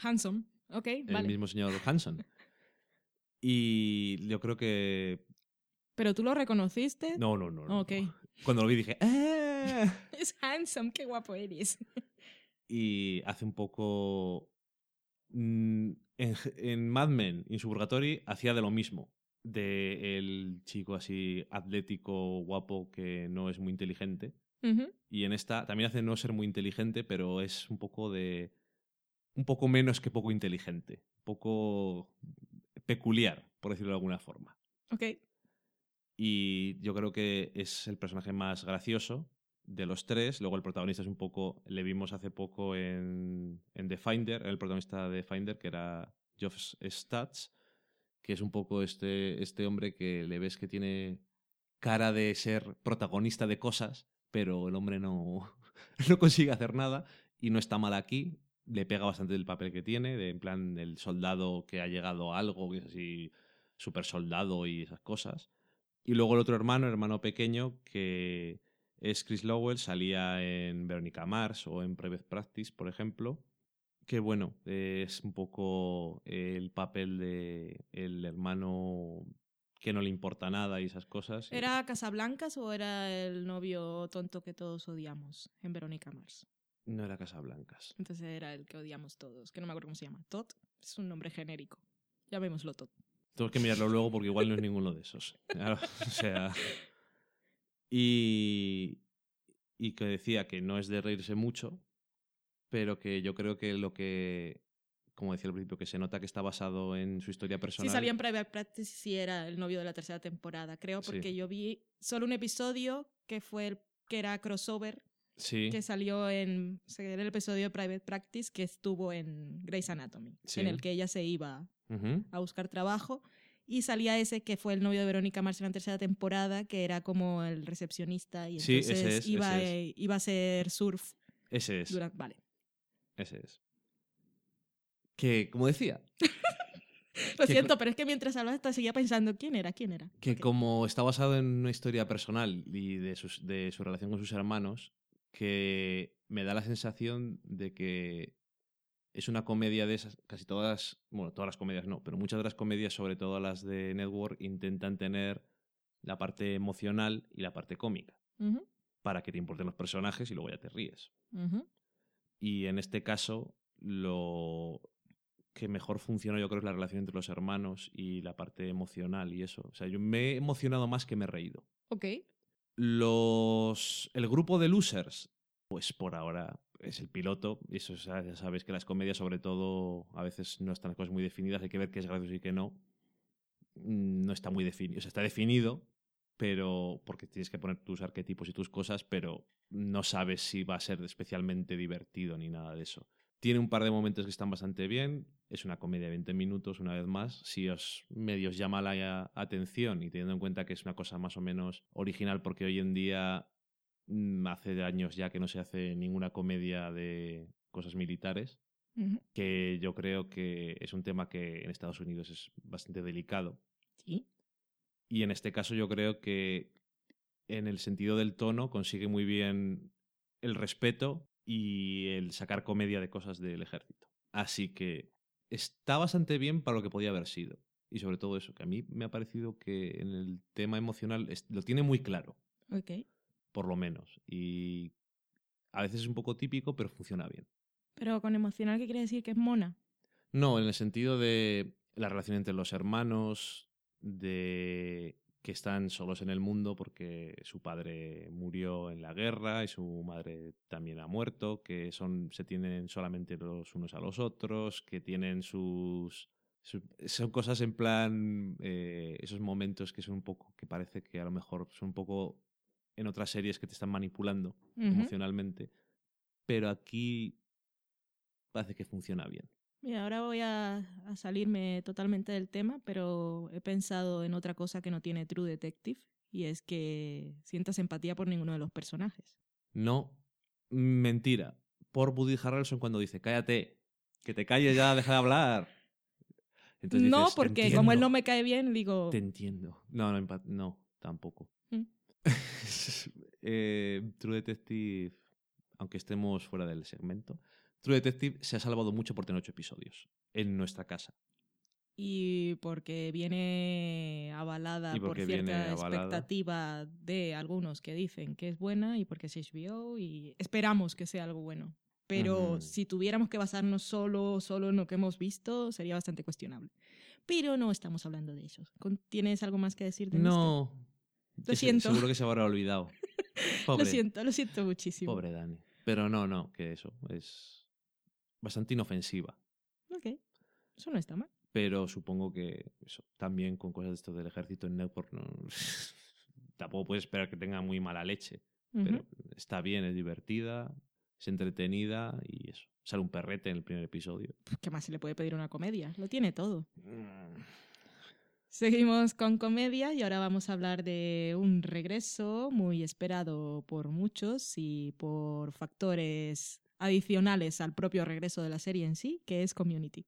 Hanson. Ok, el vale. mismo señor Hanson. Y yo creo que. ¿Pero tú lo reconociste? No, no, no. no. Ok. Cuando lo vi dije. "Ah". Es handsome, qué guapo eres. Y hace un poco. mm, En, en Mad Men en Suburgatory hacía de lo mismo. De el chico así atlético, guapo, que no es muy inteligente. Y en esta también hace no ser muy inteligente, pero es un poco de. Un poco menos que poco inteligente. Un poco peculiar, por decirlo de alguna forma. Ok. Y yo creo que es el personaje más gracioso de los tres. Luego el protagonista es un poco. Le vimos hace poco en, en The Finder, el protagonista de Finder, que era Geoff Stats, que es un poco este, este hombre que le ves que tiene cara de ser protagonista de cosas, pero el hombre no, no consigue hacer nada y no está mal aquí. Le pega bastante el papel que tiene, de, en plan el soldado que ha llegado a algo, que es así super soldado y esas cosas. Y luego el otro hermano, hermano pequeño, que es Chris Lowell, salía en Veronica Mars o en Private Practice, por ejemplo. Que bueno, es un poco el papel de el hermano que no le importa nada y esas cosas. ¿Era Casablancas o era el novio tonto que todos odiamos en Verónica Mars? No era Casablancas. Entonces era el que odiamos todos, que no me acuerdo cómo se llama. Todd es un nombre genérico. Llamémoslo Todd. Tengo que mirarlo luego porque igual no es ninguno de esos. O sea. Y. Y que decía que no es de reírse mucho, pero que yo creo que lo que. Como decía al principio, que se nota que está basado en su historia personal. Sí, salía en Private Practice sí era el novio de la tercera temporada, creo, Sí. porque yo vi solo un episodio que fue el que era crossover, Sí. que salió en o sea, era el episodio de Private Practice que estuvo en Grey's Anatomy, Sí. en el que ella se iba Ujú. a buscar trabajo. Y salía ese que fue el novio de Verónica Mars en la tercera temporada, que era como el recepcionista y Sí, entonces ese es, iba, ese eh, iba a hacer surf. Ese es. Durante, vale. Ese es. Que, como decía, Lo Que- siento, pero es que mientras hablaba estaba- seguía pensando quién era, quién era. que Ok. como está basado en una historia personal y de, sus, de su relación con sus hermanos, que me da la sensación de que es una comedia de esas, casi todas, bueno, todas las comedias no, pero muchas de las comedias, sobre todo las de Network, intentan tener la parte emocional y la parte cómica, para que te importen los personajes y luego ya te ríes. Y en este caso, lo que mejor funciona yo creo es la relación entre los hermanos y la parte emocional y eso. O sea, yo me he emocionado más que me he reído. Ok. Los, el grupo de losers, pues por ahora es el piloto. Y eso ya sabes que las comedias, sobre todo, a veces no están cosas muy definidas. Hay que ver qué es gracioso y qué no. Mm, No está muy definido. O está definido, pero porque tienes que poner tus arquetipos y tus cosas, pero no sabes si va a ser especialmente divertido ni nada de eso. Tiene un par de momentos que están bastante bien. Es una comedia de 20 minutos, una vez más. Si os medios llama la atención y teniendo en cuenta que es una cosa más o menos original, porque hoy en día hace años ya que no se hace ninguna comedia de cosas militares, que yo creo que es un tema que en Estados Unidos es bastante delicado. Sí. Y en este caso yo creo que en el sentido del tono consigue muy bien el respeto y el sacar comedia de cosas del ejército. Así que está bastante bien para lo que podía haber sido. Y sobre todo eso, que a mí me ha parecido que en el tema emocional lo tiene muy claro, Ok. Por lo menos. Y a veces es un poco típico, pero funciona bien. Pero con emocional, ¿qué quiere decir? Que es mona. No, en el sentido de la relación entre los hermanos, de que están solos en el mundo porque su padre murió en la guerra y su madre también ha muerto, que son se tienen solamente los unos a los otros, que tienen sus su- son cosas en plan eh, esos momentos que son un poco que parece que a lo mejor son un poco en otras series que te están manipulando emocionalmente, pero aquí parece que funciona bien. Mira, ahora voy a, a salirme totalmente del tema, pero he pensado en otra cosa que no tiene True Detective, y es que sientas empatía por ninguno de los personajes. No, mentira. Por Woody Harrelson cuando dice, cállate, que te calles ya, deja de hablar. Entonces no, dices, "Te porque como él no me cae bien, digo... Te entiendo. No, no, no tampoco. Eh, True Detective, aunque estemos fuera del segmento, True Detective se ha salvado mucho por tener ocho episodios en nuestra casa. Y porque viene avalada porque por cierta avalada. expectativa de algunos que dicen que es buena y porque es HBO y esperamos que sea algo bueno. Pero si tuviéramos que basarnos solo, solo en lo que hemos visto, sería bastante cuestionable. Pero no estamos hablando de eso. ¿Tienes algo más que decir de No. Lo siento. Seguro que se habrá olvidado. Pobre. Lo siento, lo siento muchísimo. Pobre Dani. Pero no, no, que eso es bastante inofensiva. Ok, eso no está mal. Pero supongo que eso, también con cosas de esto del ejército en Network no, tampoco puedes esperar que tenga muy mala leche. Ujú. Pero está bien, es divertida, es entretenida y eso. Sale un perrete en el primer episodio. ¿Qué más se le puede pedir una comedia? Lo tiene todo. Seguimos con comedia y ahora vamos a hablar de un regreso muy esperado por muchos y por factores adicionales al propio regreso de la serie en sí, que es Community.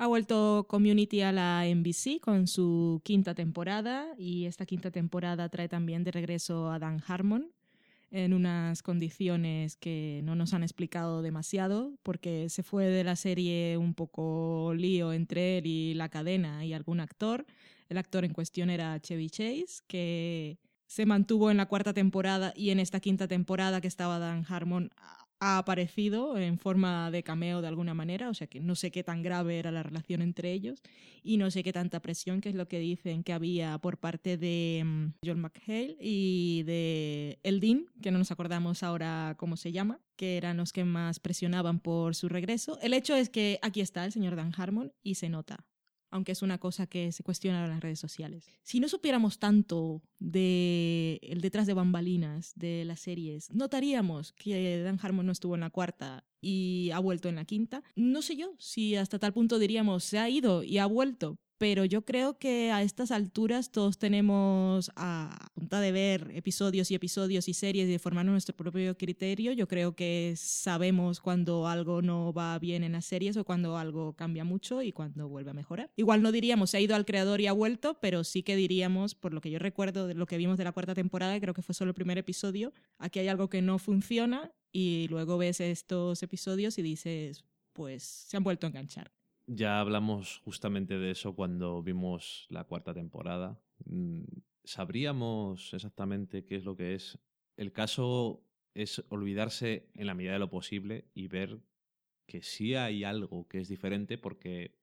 Ha vuelto Community a la NBC con su quinta temporada y esta quinta temporada trae también de regreso a Dan Harmon en unas condiciones que no nos han explicado demasiado porque se fue de la serie un poco lío entre él y la cadena y algún actor. El actor en cuestión era Chevy Chase, que se mantuvo en la cuarta temporada y en esta quinta temporada que estaba Dan Harmon ha- aparecido en forma de cameo de alguna manera, o sea que no sé qué tan grave era la relación entre ellos y no sé qué tanta presión, que es lo que dicen que había por parte de mm, John McHale y de El Dean, que no nos acordamos ahora cómo se llama, que eran los que más presionaban por su regreso. El hecho es que aquí está el señor Dan Harmon y se nota aunque es una cosa que se cuestiona en las redes sociales. Si no supiéramos tanto de el detrás de bambalinas de las series, notaríamos que Dan Harmon no estuvo en la cuarta y ha vuelto en la quinta. No sé yo si hasta tal punto diríamos se ha ido y ha vuelto, pero yo creo que a estas alturas todos tenemos a punta de ver episodios y episodios y series y de formar nuestro propio criterio. Yo creo que sabemos cuando algo no va bien en las series o cuando algo cambia mucho y cuando vuelve a mejorar. Igual no diríamos se ha ido al creador y ha vuelto, pero sí que diríamos, por lo que yo recuerdo de lo que vimos de la cuarta temporada, creo que fue solo el primer episodio, aquí hay algo que no funciona y luego ves estos episodios y dices, pues se han vuelto a enganchar. Ya hablamos justamente de eso cuando vimos la cuarta temporada. Mm, ¿Sabríamos exactamente qué es lo que es? El caso es olvidarse en la medida de lo posible y ver que sí hay algo que es diferente porque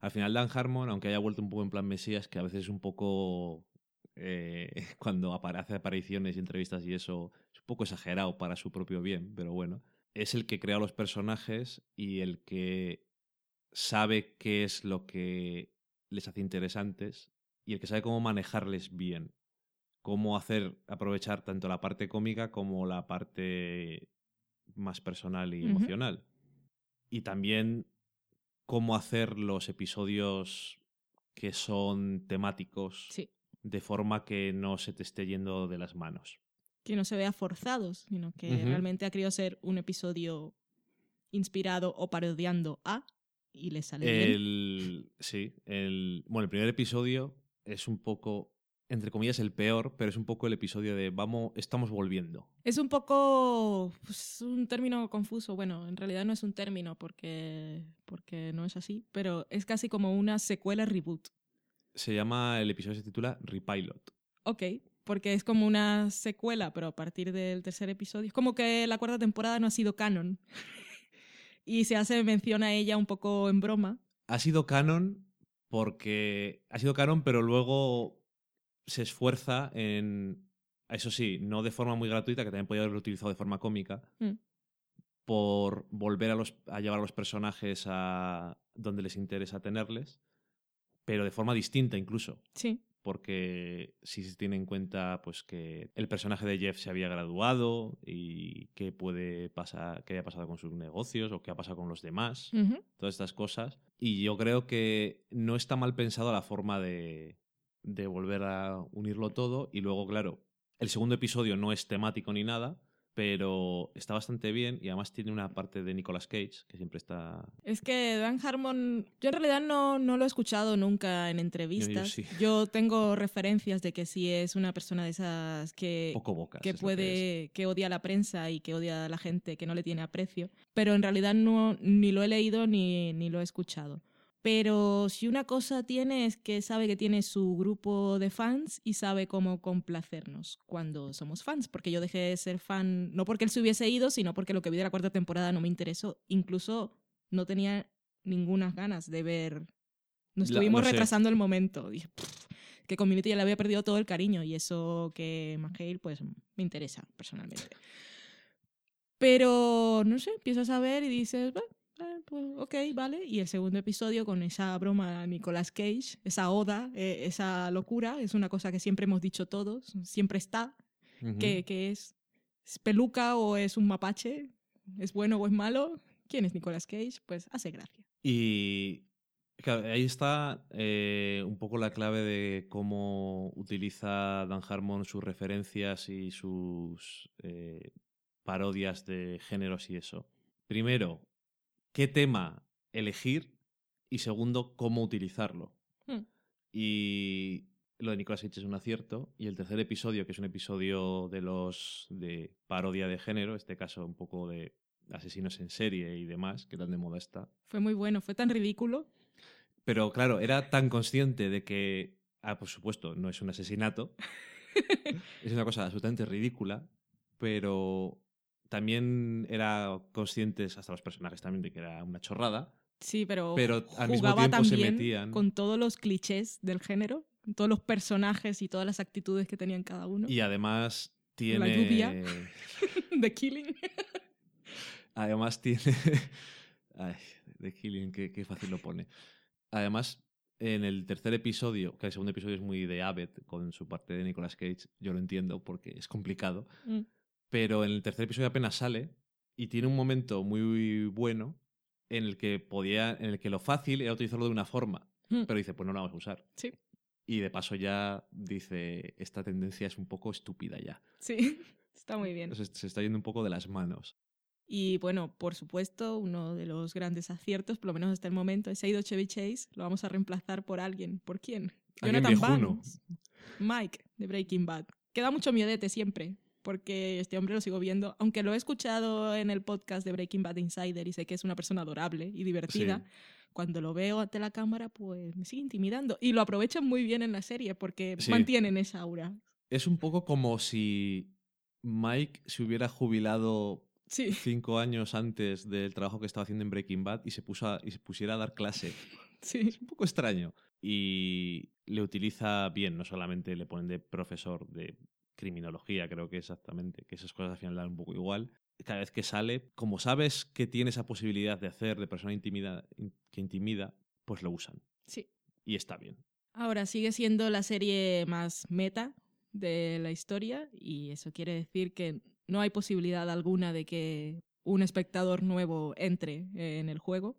al final Dan Harmon, aunque haya vuelto un poco en plan Mesías, que a veces es un poco... eh, cuando aparece apariciones y entrevistas y eso, es un poco exagerado para su propio bien, pero bueno. Es el que crea los personajes y el que sabe qué es lo que les hace interesantes y el que sabe cómo manejarles bien. Cómo hacer aprovechar tanto la parte cómica como la parte más personal y emocional. Y también cómo hacer los episodios que son temáticos Sí. de forma que no se te esté yendo de las manos. que no se vea forzados, sino que realmente ha querido ser un episodio inspirado o parodiando a y le sale bien. El, sí, el, bueno, el primer episodio es un poco, entre comillas, el peor, pero es un poco el episodio de vamos, estamos volviendo. Es un poco pues, un término confuso. Bueno, en realidad no es un término porque, porque no es así, pero es casi como una secuela reboot. Se llama, el episodio se titula Repilot. Ok, porque es como una secuela, pero a partir del tercer episodio. Es como que la cuarta temporada no ha sido canon. y se hace mención a ella un poco en broma. Ha sido canon porque ha sido canon, pero luego se esfuerza en, eso sí, no de forma muy gratuita, que también podía haberlo utilizado de forma cómica, Mm. por volver a, los, a llevar a los personajes a donde les interesa tenerles, pero de forma distinta incluso. Sí. Porque si se tiene en cuenta pues que el personaje de Jeff se había graduado y qué puede pasar, qué ha pasado con sus negocios o qué ha pasado con los demás, todas estas cosas. Y yo creo que no está mal pensado la forma de, de volver a unirlo todo. Y luego, claro, el segundo episodio no es temático ni nada, pero está bastante bien y además tiene una parte de Nicolas Cage que siempre está Es que Dan Harmon, yo en realidad no, no lo he escuchado nunca en entrevistas. sí. Yo tengo referencias de que sí es una persona de esas que, poco boca. que puede, que odia a la prensa y que odia a la gente, que no le tiene aprecio. Pero en realidad no, ni lo he leído ni, ni lo he escuchado. Pero si una cosa tiene es que sabe que tiene su grupo de fans y sabe cómo complacernos cuando somos fans. Porque yo dejé de ser fan, no porque él se hubiese ido, sino porque lo que vi de la cuarta temporada no me interesó. Incluso no tenía ninguna ganas de ver. Nos La- estuvimos no sé. retrasando el momento. Dije, "Pff, que Community ya le había perdido todo el cariño y eso que McHale pues me interesa personalmente. Pero no sé, empiezas a ver y dices, "Bueno, eh, pues, ok, vale. Y el segundo episodio con esa broma a Nicolas Cage, esa oda, eh, esa locura, es una cosa que siempre hemos dicho todos, siempre está, que, que es, ¿es peluca o es un mapache, es bueno o es malo. ¿Quién es Nicolas Cage? Pues hace gracia. Y claro, ahí está eh, un poco la clave de cómo utiliza Dan Harmon sus referencias y sus eh, parodias de géneros y eso. Primero, qué tema elegir y segundo, cómo utilizarlo. Hmm. Y lo de Nicolas Cage es un acierto. Y el tercer episodio, que es un episodio de los de parodia de género, este caso un poco de asesinos en serie y demás, que tan de moda está. Fue muy bueno, fue tan ridículo. Pero claro, era tan consciente de que, ah, por supuesto, no es un asesinato. es una cosa absolutamente ridícula, pero también era conscientes, hasta los personajes también, de que era una chorrada. Sí, pero, Pero al mismo jugaba tiempo se metían. con todos los clichés del género, todos los personajes y todas las actitudes que tenían cada uno. Y además La tiene. lluvia. The Killing. Además tiene. Ay, The Killing, qué, qué fácil lo pone. Además, en el tercer episodio, que el segundo episodio es muy de Abbott, con su parte de Nicolas Cage, yo lo entiendo porque es complicado. Mm. Pero en el tercer episodio apenas sale y tiene un momento muy bueno en el que podía, en el que lo fácil era utilizarlo de una forma, Mm. pero dice, pues no lo vamos a usar. Sí, Y de paso ya dice, esta tendencia es un poco estúpida ya. sí, está muy bien. Se, se está yendo un poco de las manos. Y bueno, por supuesto, uno de los grandes aciertos, por lo menos hasta el momento, es Eido Chevy Chase. Lo vamos a reemplazar por alguien. ¿Por quién? Jonathan. Banks. Mike, de Breaking Bad. Queda mucho miedete siempre, porque este hombre lo sigo viendo. Aunque lo he escuchado en el podcast de Breaking Bad Insider y sé que es una persona adorable y divertida, Sí. cuando lo veo ante la cámara, pues me sigue intimidando. Y lo aprovechan muy bien en la serie, porque Sí. mantienen esa aura. Es un poco como si Mike se hubiera jubilado Sí, cinco años antes del trabajo que estaba haciendo en Breaking Bad y se, puso a- y se pusiera a dar clase. Es un poco extraño. Y le utiliza bien, no solamente le ponen de profesor de criminología, creo que exactamente, que esas cosas al final dan un poco igual. Cada vez que sale, como sabes que tiene esa posibilidad de hacer de persona intimida, in- que intimida, pues lo usan. sí. Y está bien. Ahora sigue siendo la serie más meta de la historia y eso quiere decir que no hay posibilidad alguna de que un espectador nuevo entre en el juego.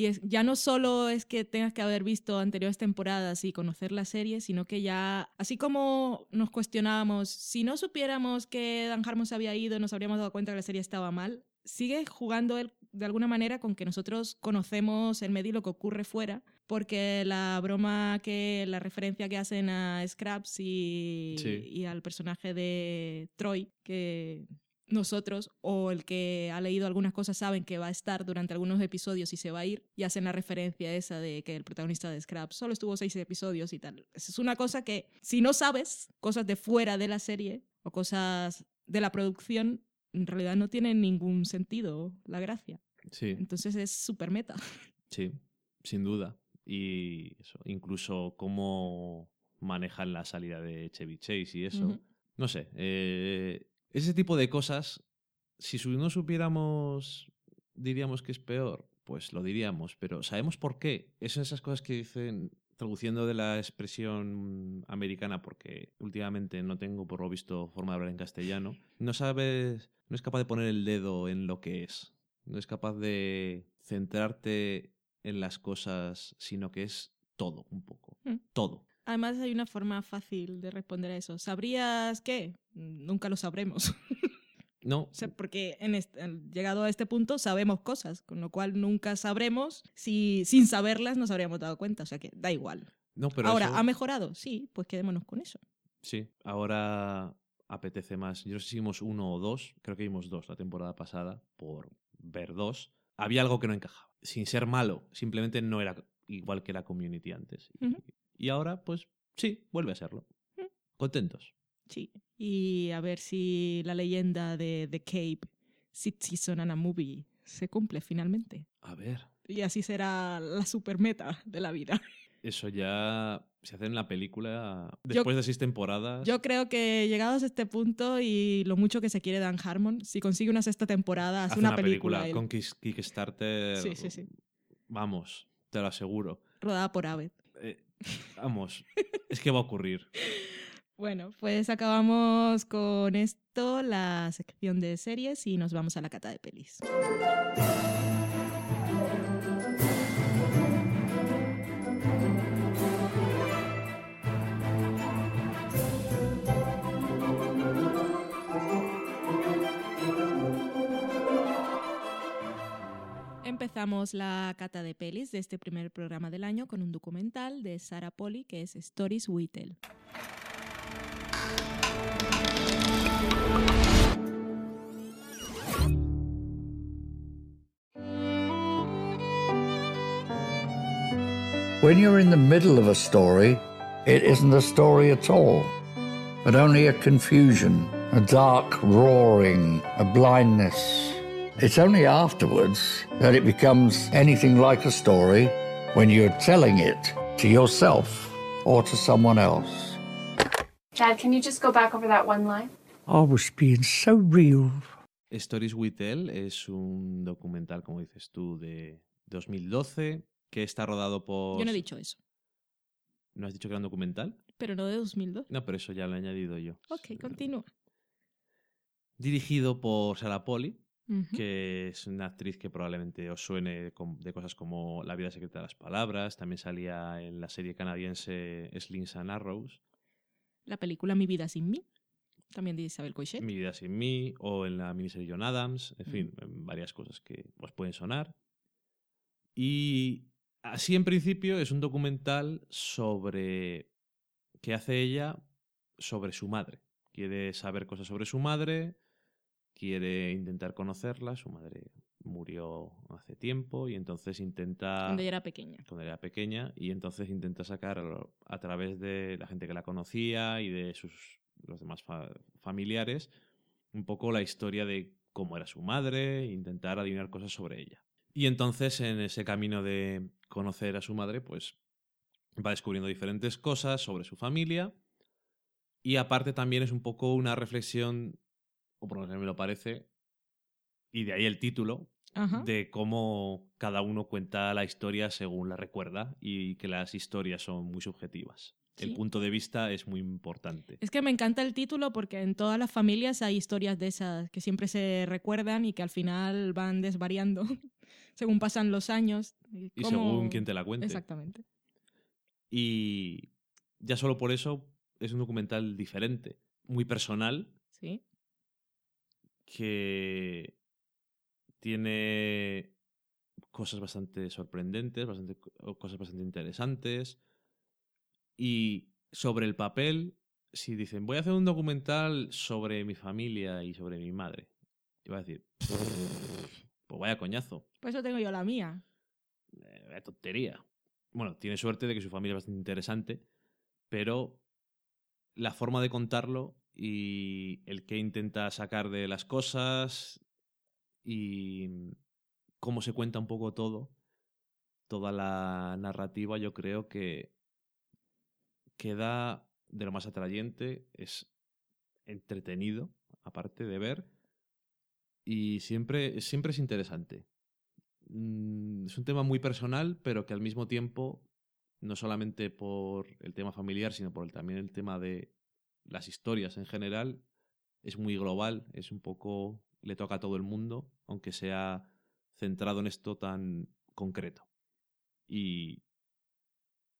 Y es, ya no solo es que tengas que haber visto anteriores temporadas y conocer la serie, sino que ya, así como nos cuestionábamos, si no supiéramos que Dan Harmon se había ido, nos habríamos dado cuenta que la serie estaba mal, sigue jugando él de alguna manera con que nosotros conocemos el medio y lo que ocurre fuera, porque la broma que, la referencia que hacen a Scraps y, Sí. y al personaje de Troy, que nosotros o el que ha leído algunas cosas saben que va a estar durante algunos episodios y se va a ir y hacen la referencia esa de que el protagonista de Scraps solo estuvo seis episodios y tal. Es una cosa que si no sabes cosas de fuera de la serie o cosas de la producción, en realidad no tiene ningún sentido la gracia. Sí, Entonces es súper meta. sí, sin duda. Y eso, incluso cómo manejan la salida de Chevy Chase y eso. No sé, eh, ese tipo de cosas, si no supiéramos, diríamos que es peor, pues lo diríamos, pero ¿sabemos por qué? Es esas cosas que dicen, traduciendo de la expresión americana, porque últimamente no tengo por lo visto forma de hablar en castellano, no sabes, no es capaz de poner el dedo en lo que es, no es capaz de centrarte en las cosas, sino que es todo, un poco, Mm. todo. Además hay una forma fácil de responder a eso. ¿Sabrías qué? Nunca lo sabremos. No, O sea, porque en este- llegado a este punto sabemos cosas, con lo cual nunca sabremos si sin saberlas nos habríamos dado cuenta. O sea que da igual. no, pero Ahora, eso- ¿ha mejorado? Sí, pues quedémonos con eso. Sí, ahora apetece más. Yo no sé si vimos uno o dos, creo que vimos dos la temporada pasada, por ver dos. Había algo que no encajaba. Sin ser malo, simplemente no era igual que la community antes. Y, Ujú. Y ahora, pues sí, vuelve a serlo. Contentos. Sí. Y a ver si la leyenda de The Cape, Six Season and a Movie, se cumple finalmente. A ver, Y así será la super meta de la vida. eso ya se hace en la película después de seis temporadas. Yo creo que llegados a este punto y lo mucho que se quiere Dan Harmon, si consigue una sexta temporada, hace hace una, película, con Kickstarter. Sí, sí, sí. Vamos, te lo aseguro. rodada por Abbott. Eh, vamos, es que va a ocurrir. Bueno, pues acabamos con esto la sección de series y nos vamos a la cata de pelis. Empezamos la cata de pelis de este primer programa del año con un documental de Sarah Polly que es Stories We Tell. When you're in the middle of a story, it isn't a story at all, but only a confusion, a dark roaring, a blindness. It's only afterwards that it becomes anything like a story when you're telling it to yourself or to someone else. Dad, can you just go back over that one line? I was being so real. Stories We Tell es un documental, como dices tú, de 2012 que está rodado por... Yo no he dicho eso, ¿No has dicho que era un documental? pero no de 2002. No, pero eso ya lo he añadido yo. Ok, continúa. Dirigido por Sarah Que es una actriz que probablemente os suene de cosas como La vida secreta de las palabras, también salía en la serie canadiense Slings and Arrows, La película Mi vida sin mí, también de Isabel Coixet. Mi vida sin mí, o en la miniserie John Adams, en fin, Mm. varias cosas que os pueden sonar. Y así en principio es un documental sobre qué hace ella sobre su madre. Quiere saber cosas sobre su madre, quiere intentar conocerla, su madre murió hace tiempo y entonces intenta Cuando ella era pequeña. cuando era pequeña y entonces intenta sacar a, través de la gente que la conocía y de sus los demás fa- familiares un poco la historia de cómo era su madre intentar adivinar cosas sobre ella. Y entonces en ese camino de conocer a su madre pues va descubriendo diferentes cosas sobre su familia y aparte también es un poco una reflexión o por lo menos a mí me lo parece y de ahí el título Ajá. de cómo cada uno cuenta la historia según la recuerda y que las historias son muy subjetivas. Sí. El punto de vista es muy importante. Es que me encanta el título porque en todas las familias hay historias de esas que siempre se recuerdan y que al final van desvariando según pasan los años. Y según quien te la cuente. Exactamente. Y ya solo por eso es un documental diferente, muy personal, Sí. Que tiene cosas bastante sorprendentes, bastante, co- cosas bastante interesantes. Y sobre el papel, si dicen, voy a hacer un documental sobre mi familia y sobre mi madre, yo voy a decir, pues vaya coñazo, Por eso tengo yo la mía. eh, vaya tontería. Bueno, tiene suerte de que su familia es bastante interesante, pero la forma de contarlo y el que intenta sacar de las cosas y cómo se cuenta un poco todo, toda la narrativa, yo creo que queda de lo más atrayente, es entretenido, aparte de ver, y siempre, siempre es interesante. Mm, Es un tema muy personal, pero que al mismo tiempo, no solamente por el tema familiar, sino por el- también el tema de las historias en general, es muy global, es un poco, le toca a todo el mundo, aunque sea centrado en esto tan concreto. Y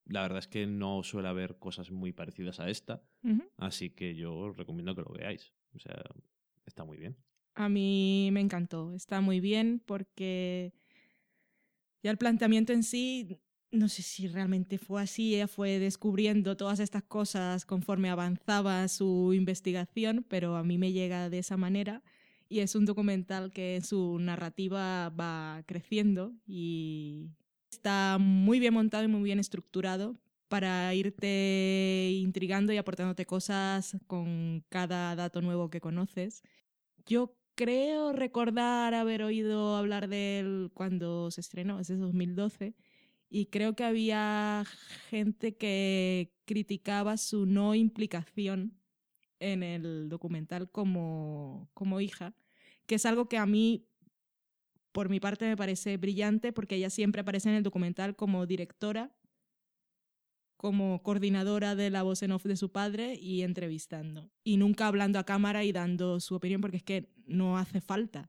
la verdad es que no suele haber cosas muy parecidas a esta, así que yo os recomiendo que lo veáis. O sea, está muy bien. A mí me encantó, está muy bien porque ya el planteamiento en sí, no sé si realmente fue así, ella fue descubriendo todas estas cosas conforme avanzaba su investigación, pero a mí me llega de esa manera y es un documental que su narrativa va creciendo y está muy bien montado y muy bien estructurado para irte intrigando y aportándote cosas con cada dato nuevo que conoces. Yo creo recordar haber oído hablar de él cuando se estrenó, es de 2012, y creo que había gente que criticaba su no implicación en el documental como, como hija, que es algo que a mí, por mi parte, me parece brillante porque ella siempre aparece en el documental como directora, como coordinadora de la voz en off de su padre y entrevistando. Y nunca hablando a cámara y dando su opinión porque es que no hace falta.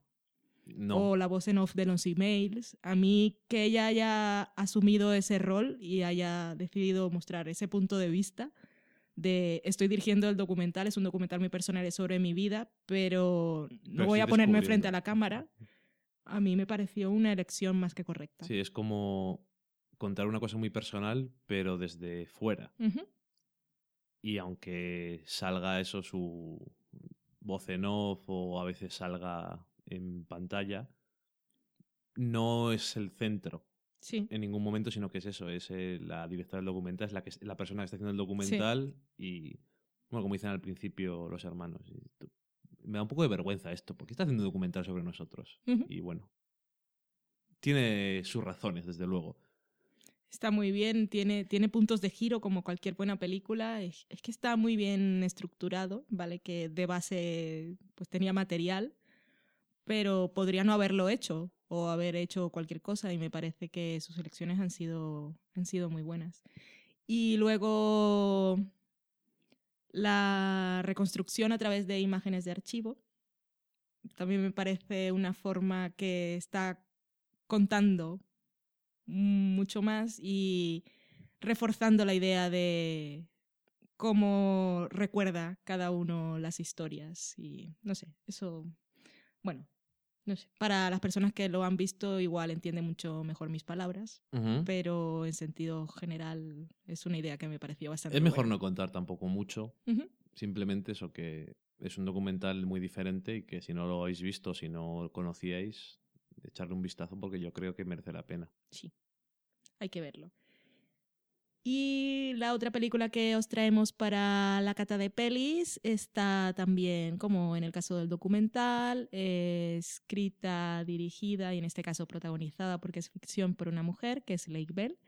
No, O la voz en off de los emails. A mí que ella haya asumido ese rol y haya decidido mostrar ese punto de vista de estoy dirigiendo el documental, es un documental muy personal es sobre mi vida, pero no Pero voy a ponerme frente a la cámara. A mí me pareció una elección más que correcta. Sí, es como contar una cosa muy personal, pero desde fuera. Y aunque salga eso su voz en off o a veces salga en pantalla, no es el centro Sí. en ningún momento, sino que es eso, es eh, la directora del documental, es la, que, la persona que está haciendo el documental y, bueno, como dicen al principio los hermanos, tú- me da un poco de vergüenza esto, porque está haciendo un documental sobre nosotros. Y bueno, tiene sus razones, desde luego. Está muy bien, tiene, tiene puntos de giro como cualquier buena película. Es, es que está muy bien estructurado, ¿vale? Que de base pues tenía material, pero podría no haberlo hecho o haber hecho cualquier cosa y me parece que sus elecciones han sido, han sido muy buenas. Y luego la reconstrucción a través de imágenes de archivo, También me parece una forma que está contando mucho más y reforzando la idea de cómo recuerda cada uno las historias. Y no sé, eso, bueno, no sé. Para las personas que lo han visto, igual entienden mucho mejor mis palabras, pero en sentido general es una idea que me pareció bastante. Es mejor buena. no contar tampoco mucho. Simplemente eso que es un documental muy diferente y que si no lo habéis visto, si no lo conocíais, echarle un vistazo porque yo creo que merece la pena. Sí, hay que verlo. Y la otra película que os traemos para la cata de pelis está también, como en el caso del documental, eh, escrita, dirigida y en este caso protagonizada porque es ficción por una mujer, que es Lake Bell.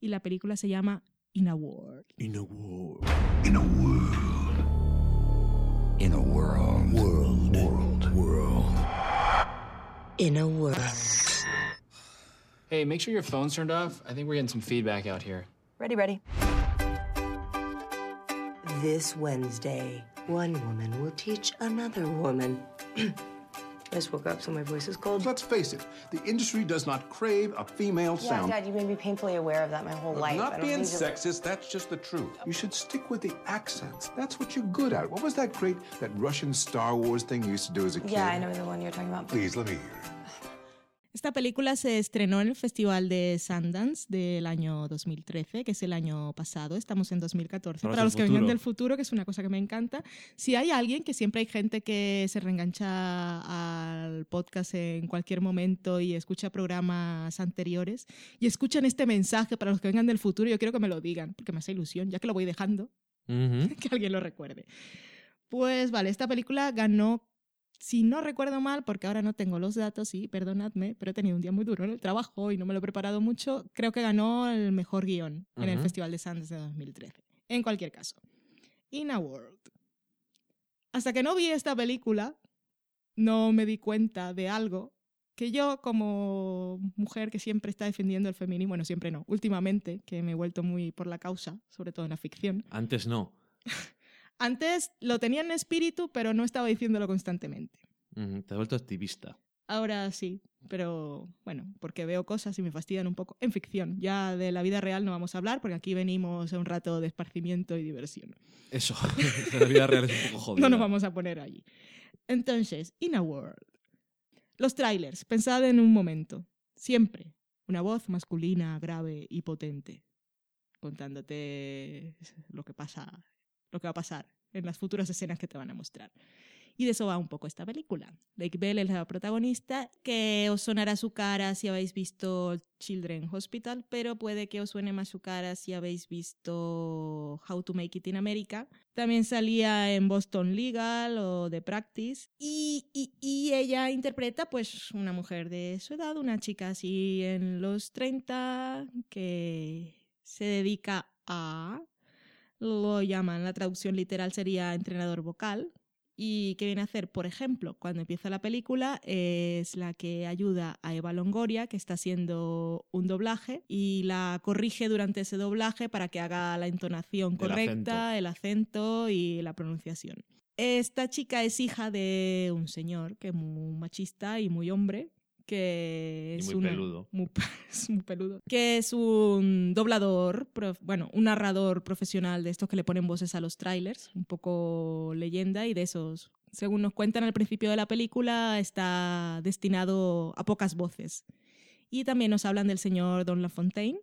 Y la película se llama In a World. In a world. In a world. In a world. World. World. World. in a world. Hey, make sure your phone's turned off. I think we're getting some feedback out here. Ready, ready. This Wednesday, one woman will teach another woman. I just woke up, so my voice is cold. Let's face it, the industry does not crave a female sound. Yeah, sound. Dad, you've made me painfully aware of that my whole life. I Not don't being need to- sexist, that's just the truth. You should stick with the accents. That's what you're good at. What was that great, that Russian Star Wars thing you used to do as a kid? Yeah, I know the one you're talking about. Please, let me hear it. Esta película se estrenó en el Festival de Sundance del año 2013, que es el año pasado. Estamos en 2014. Ahora Para los que vengan del futuro, que es una cosa que me encanta. Si hay alguien, que siempre hay gente que se reengancha al podcast en cualquier momento y escucha programas anteriores y escuchan este mensaje para los que vengan del futuro, yo quiero que me lo digan, porque me hace ilusión, ya que lo voy dejando que alguien lo recuerde. Pues vale, esta película ganó, si no recuerdo mal, porque ahora no tengo los datos y perdonadme, pero he tenido un día muy duro en el trabajo y no me lo he preparado mucho, creo que ganó el mejor guion en el. Festival de Sundance de 2013. En cualquier caso, In a World. Hasta que no vi esta película, no me di cuenta de algo que yo como mujer que siempre está defendiendo el feminismo, bueno, siempre no, últimamente, que me he vuelto muy por la causa, sobre todo en la ficción, Antes no. antes lo tenía en espíritu, pero no estaba diciéndolo constantemente. Te has vuelto activista. Ahora sí, pero bueno, porque veo cosas y me fastidian un poco. En ficción, ya de la vida real no vamos a hablar, porque aquí venimos a un rato de esparcimiento y diversión. Eso. la vida real es un poco jodida. No nos vamos a poner allí. Entonces, In a World. Los trailers, pensad en un momento. Siempre una voz masculina, grave y potente, contándote lo que pasa, lo que va a pasar en las futuras escenas que te van a mostrar. Y de eso va un poco esta película. Lake Bell es la protagonista, que os sonará su cara si habéis visto Children Hospital, pero puede que os suene más su cara si habéis visto How to Make It in America. También salía en Boston Legal o The Practice. Y, y- y ella interpreta pues una mujer de su edad, una chica así en los 30 que se dedica a... Lo llaman, la traducción literal sería entrenador vocal, y que viene a hacer, por ejemplo, cuando empieza la película, es la que ayuda a Eva Longoria, que está haciendo un doblaje, y la corrige durante ese doblaje para que haga la entonación El correcta, el acento y la pronunciación. Esta chica es hija de un señor que es muy machista y muy hombre, que Y es muy una- peludo. muy pe- es muy peludo. Que es un doblador, prof- bueno, un narrador profesional de estos que le ponen voces a los trailers, un poco leyenda y de esos, según nos cuentan al principio de la película, está destinado a pocas voces. Y también nos hablan del señor Don LaFontaine,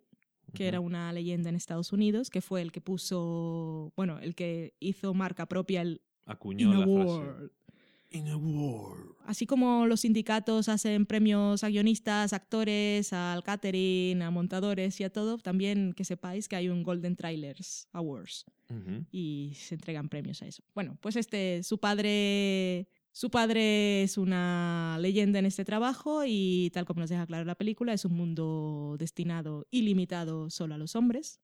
que era una leyenda en Estados Unidos, que fue el que puso, bueno, el que hizo marca propia el Acuñó la frase. World. In a world. Así como los sindicatos hacen premios a guionistas, actores, al catering, a montadores y a todo, también que sepáis que hay un Golden Trailers Awards y se entregan premios a eso. Bueno, pues este, su padre, su padre es una leyenda en este trabajo y tal como nos deja claro la película, es un mundo destinado y limitado solo a los hombres.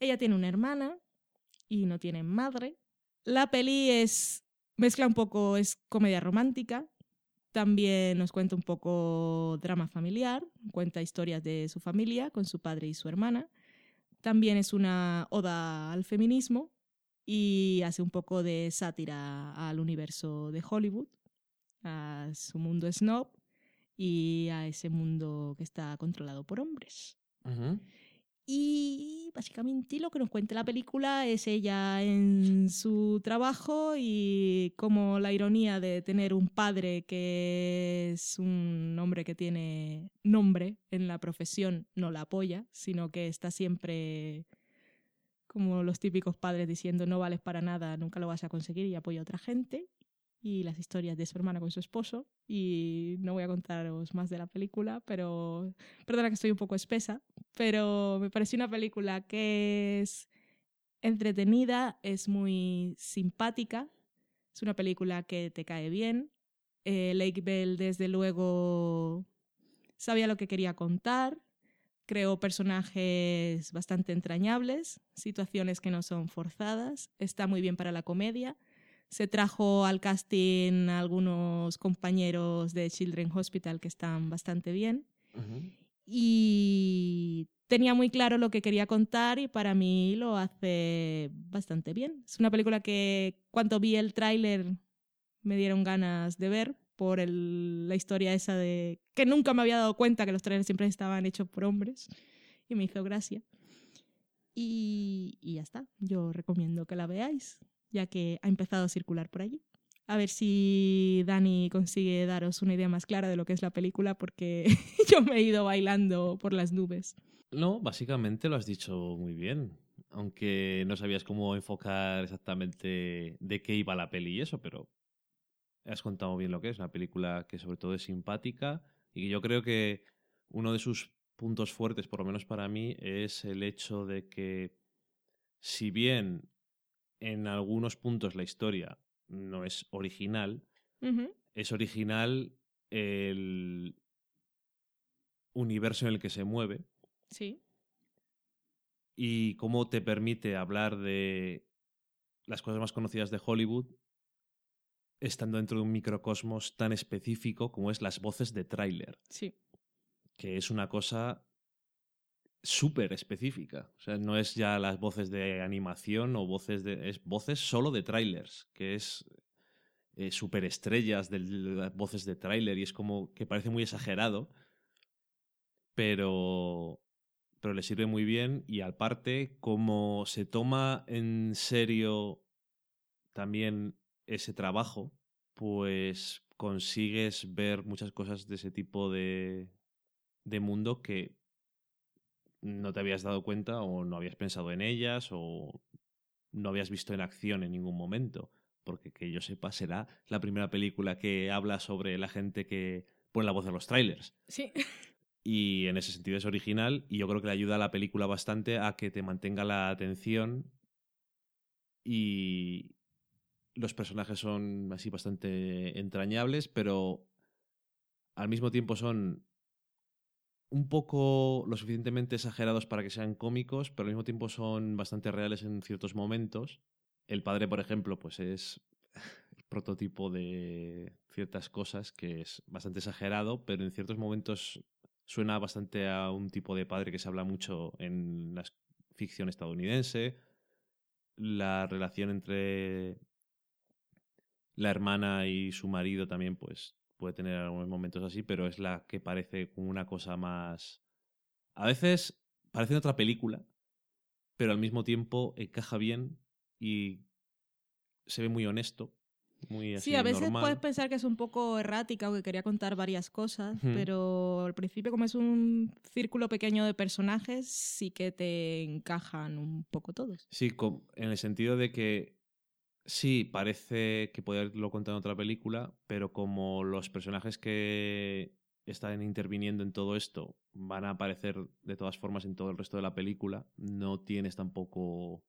Ella tiene una hermana y no tiene madre. La peli es mezcla un poco es comedia romántica. También nos cuenta un poco drama familiar, cuenta historias de su familia con su padre y su hermana. También es una oda al feminismo y hace un poco de sátira al universo de Hollywood, a su mundo snob y a ese mundo que está controlado por hombres. Ujú. Y básicamente lo que nos cuenta la película es ella en su trabajo y como la ironía de tener un padre que es un hombre que tiene nombre en la profesión no la apoya, sino que está siempre como los típicos padres diciendo no vales para nada, nunca lo vas a conseguir y apoya a otra gente. Y las historias de su hermana con su esposo. Y no voy a contaros más de la película, pero perdona que estoy un poco espesa, pero me pareció una película que es entretenida, es muy simpática, es una película que te cae bien. Eh, Lake Bell, desde luego, sabía lo que quería contar, creó personajes bastante entrañables, situaciones que no son forzadas, está muy bien para la comedia. Se trajo al casting a algunos compañeros de Children's Hospital que están bastante bien y tenía muy claro lo que quería contar y para mí lo hace bastante bien. Es una película que cuando vi el tráiler me dieron ganas de ver por el- la historia esa de que nunca me había dado cuenta que los trailers siempre estaban hechos por hombres y me hizo gracia. Y, y ya está, yo recomiendo que la veáis, ya que ha empezado a circular por allí. A ver si Dani consigue daros una idea más clara de lo que es la película, porque yo me he ido bailando por las nubes. No, básicamente lo has dicho muy bien. Aunque no sabías cómo enfocar exactamente de qué iba la peli y eso, pero has contado bien lo que es. Una película que sobre todo es simpática y yo creo que uno de sus puntos fuertes, por lo menos para mí, es el hecho de que si bien en algunos puntos la historia no es original, es original el universo en el que se mueve Sí. y cómo te permite hablar de las cosas más conocidas de Hollywood estando dentro de un microcosmos tan específico como es las voces de tráiler, Sí. que es una cosa súper específica. O sea, no es ya las voces de animación o voces de... es voces solo de trailers, que es eh, superestrellas de las voces de tráiler y es como que parece muy exagerado, pero pero le sirve muy bien y aparte como se toma en serio también ese trabajo, pues consigues ver muchas cosas de ese tipo de, de mundo que no te habías dado cuenta o no habías pensado en ellas o no habías visto en acción en ningún momento. Porque que yo sepa, será la primera película que habla sobre la gente que pone la voz de los trailers Sí. y en ese sentido es original y yo creo que le ayuda a la película bastante a que te mantenga la atención y los personajes son así bastante entrañables, pero al mismo tiempo son un poco lo suficientemente exagerados para que sean cómicos, pero al mismo tiempo son bastante reales en ciertos momentos. El padre, por ejemplo, pues es el prototipo de ciertas cosas que es bastante exagerado, pero en ciertos momentos suena bastante a un tipo de padre que se habla mucho en la ficción estadounidense. La relación entre la hermana y su marido también, pues puede tener algunos momentos así, pero es la que parece como una cosa más. A veces parece otra película, pero al mismo tiempo encaja bien y se ve muy honesto. Muy así Sí, a veces normal. puedes pensar que es un poco errática o que quería contar varias cosas, pero al principio como es un círculo pequeño de personajes, sí que te encajan un poco todos. Sí, en el sentido de que sí, parece que puede haberlo contado en otra película, pero como los personajes que están interviniendo en todo esto van a aparecer de todas formas en todo el resto de la película, no tienes tampoco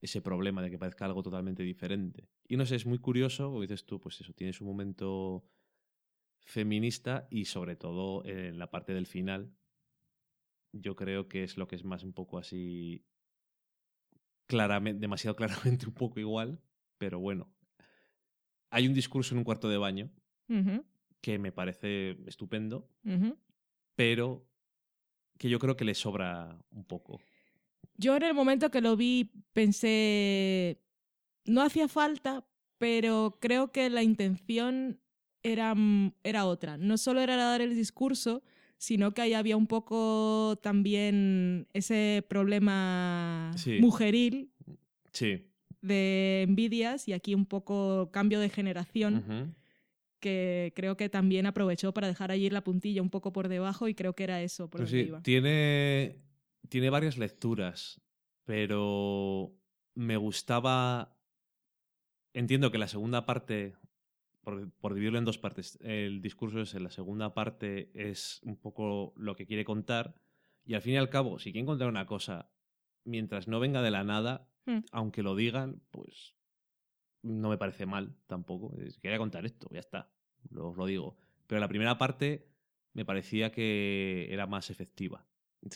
ese problema de que parezca algo totalmente diferente. Y no sé, es muy curioso, como dices tú, pues eso, tiene su momento feminista y sobre todo en la parte del final, yo creo que es lo que es más un poco así claramente, demasiado claramente un poco igual, pero bueno. Hay un discurso en un cuarto de baño que me parece estupendo, pero que yo creo que le sobra un poco. Yo en el momento que lo vi pensé, no hacía falta, pero creo que la intención era, mm, era otra. No solo era dar el discurso, sino que ahí había un poco también ese problema Sí. mujeril Sí. De envidias y aquí un poco cambio de generación que creo que también aprovechó para dejar allí la puntilla un poco por debajo y creo que era eso por Pues donde sí, iba. tiene, tiene varias lecturas, pero me gustaba. Entiendo que la segunda parte, por, por dividirlo en dos partes, el discurso es en la segunda parte es un poco lo que quiere contar, y al fin y al cabo, si quieren contar una cosa, mientras no venga de la nada, Hmm. aunque lo digan, pues no me parece mal tampoco. Quería contar esto, ya está, lo, os lo digo. Pero la primera parte me parecía que era más efectiva.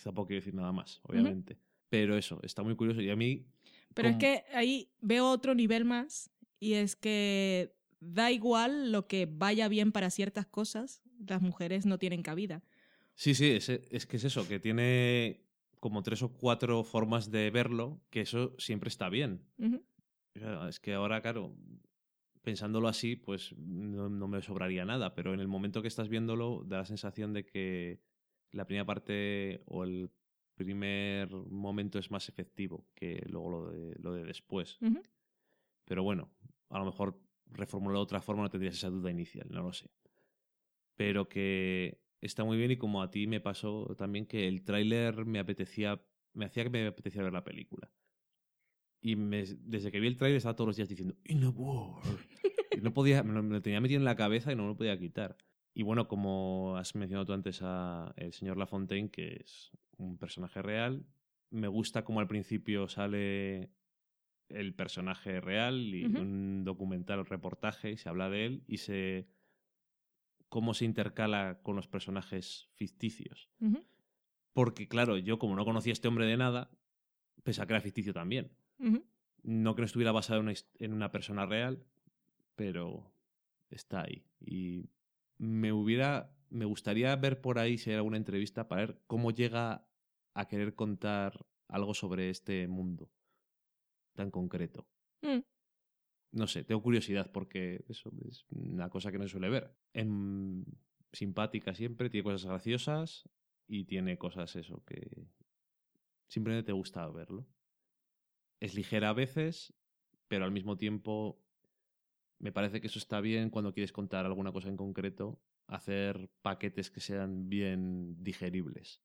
Tampoco quiero decir nada más, obviamente. Pero eso, está muy curioso. Y a mí. Pero es que ahí veo otro nivel más y es que da igual lo que vaya bien para ciertas cosas, las mujeres no tienen cabida. Sí, sí, es, es que es eso, que tiene como tres o cuatro formas de verlo, que eso siempre está bien. Es que ahora, claro, pensándolo así, pues no, no me sobraría nada, pero en el momento que estás viéndolo, da la sensación de que la primera parte o el primer momento es más efectivo que luego lo de, lo de después. Pero bueno, a lo mejor reformulado de otra forma no tendrías esa duda inicial, no lo sé. Pero que está muy bien y como a ti me pasó también que el tráiler me apetecía, me hacía que me apetecía ver la película. Y me- desde que vi el tráiler estaba todos los días diciendo In a war. Y no podía, me lo, me lo tenía metido en la cabeza y no me lo podía quitar. Y bueno, como has mencionado tú antes a el señor Lafontaine, que es un personaje real, me gusta como al principio sale el personaje real y un documental, reportaje, y se habla de él y se cómo se intercala con los personajes ficticios. Porque claro, yo como no conocía a este hombre de nada, pensaba que era ficticio también. Ujú. No que no estuviera basado en una, his- en una persona real, pero está ahí. Y me hubiera, me gustaría ver por ahí si hay alguna entrevista para ver cómo llega a querer contar algo sobre este mundo tan concreto. Mm. No sé, tengo curiosidad porque eso es una cosa que no se suele ver. En, simpática siempre, tiene cosas graciosas y tiene cosas eso que simplemente te gusta verlo. Es ligera a veces, pero al mismo tiempo me parece que eso está bien cuando quieres contar alguna cosa en concreto, hacer paquetes que sean bien digeribles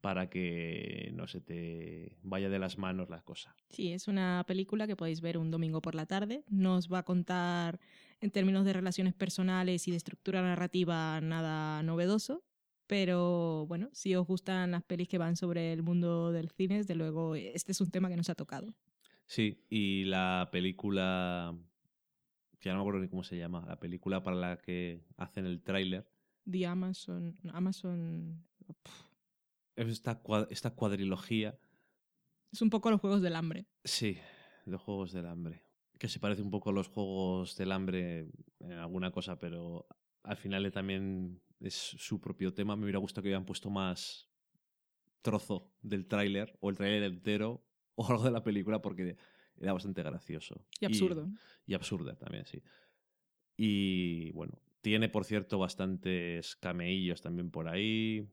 para que no se te vaya de las manos la cosa. Sí, es una película que podéis ver un domingo por la tarde. No os va a contar en términos de relaciones personales y de estructura narrativa nada novedoso, pero bueno, si os gustan las pelis que van sobre el mundo del cine, desde luego este es un tema que nos ha tocado. Sí, y la película, ya no me acuerdo ni cómo se llama, la película para la que hacen el tráiler, The Amazon, Amazon esta, esta cuadrilogía, es un poco los juegos del hambre. sí, los Juegos del Hambre, que se parece un poco a los Juegos del Hambre en alguna cosa, pero al final también es su propio tema. Me hubiera gustado que hubieran puesto más trozo del tráiler, o el tráiler entero, o algo de la película, porque era bastante gracioso. Y absurdo. Y absurda también, sí. Y bueno, tiene, por cierto, bastantes cameillos también por ahí.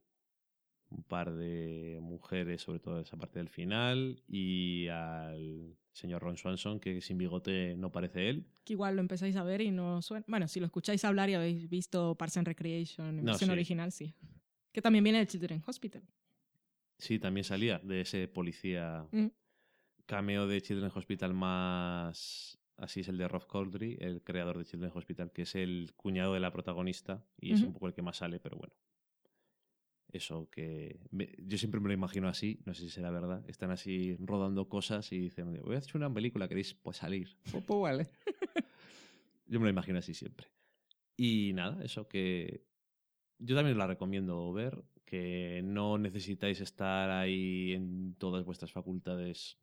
Un par de mujeres, sobre todo esa parte del final. Y al señor Ron Swanson, que sin bigote no parece él. Que igual lo empezáis a ver y no suena. Bueno, si lo escucháis hablar y habéis visto Parks and Recreation en No, versión sí. original, sí. Que también viene del Children's Hospital. Sí, también salía de ese policía. Mm. Cameo de Children's Hospital más. Así es el de Rob Corddry, el creador de Children's Hospital, que es el cuñado de la protagonista y es un poco el que más sale, pero bueno. Eso que. me- yo siempre me lo imagino así, no sé si será verdad. Están así rodando cosas y dicen, voy a hacer una película, ¿queréis pues salir? Pues, pues vale. yo me lo imagino así siempre. Y nada, eso que. Yo también la recomiendo ver, que no necesitáis estar ahí en todas vuestras facultades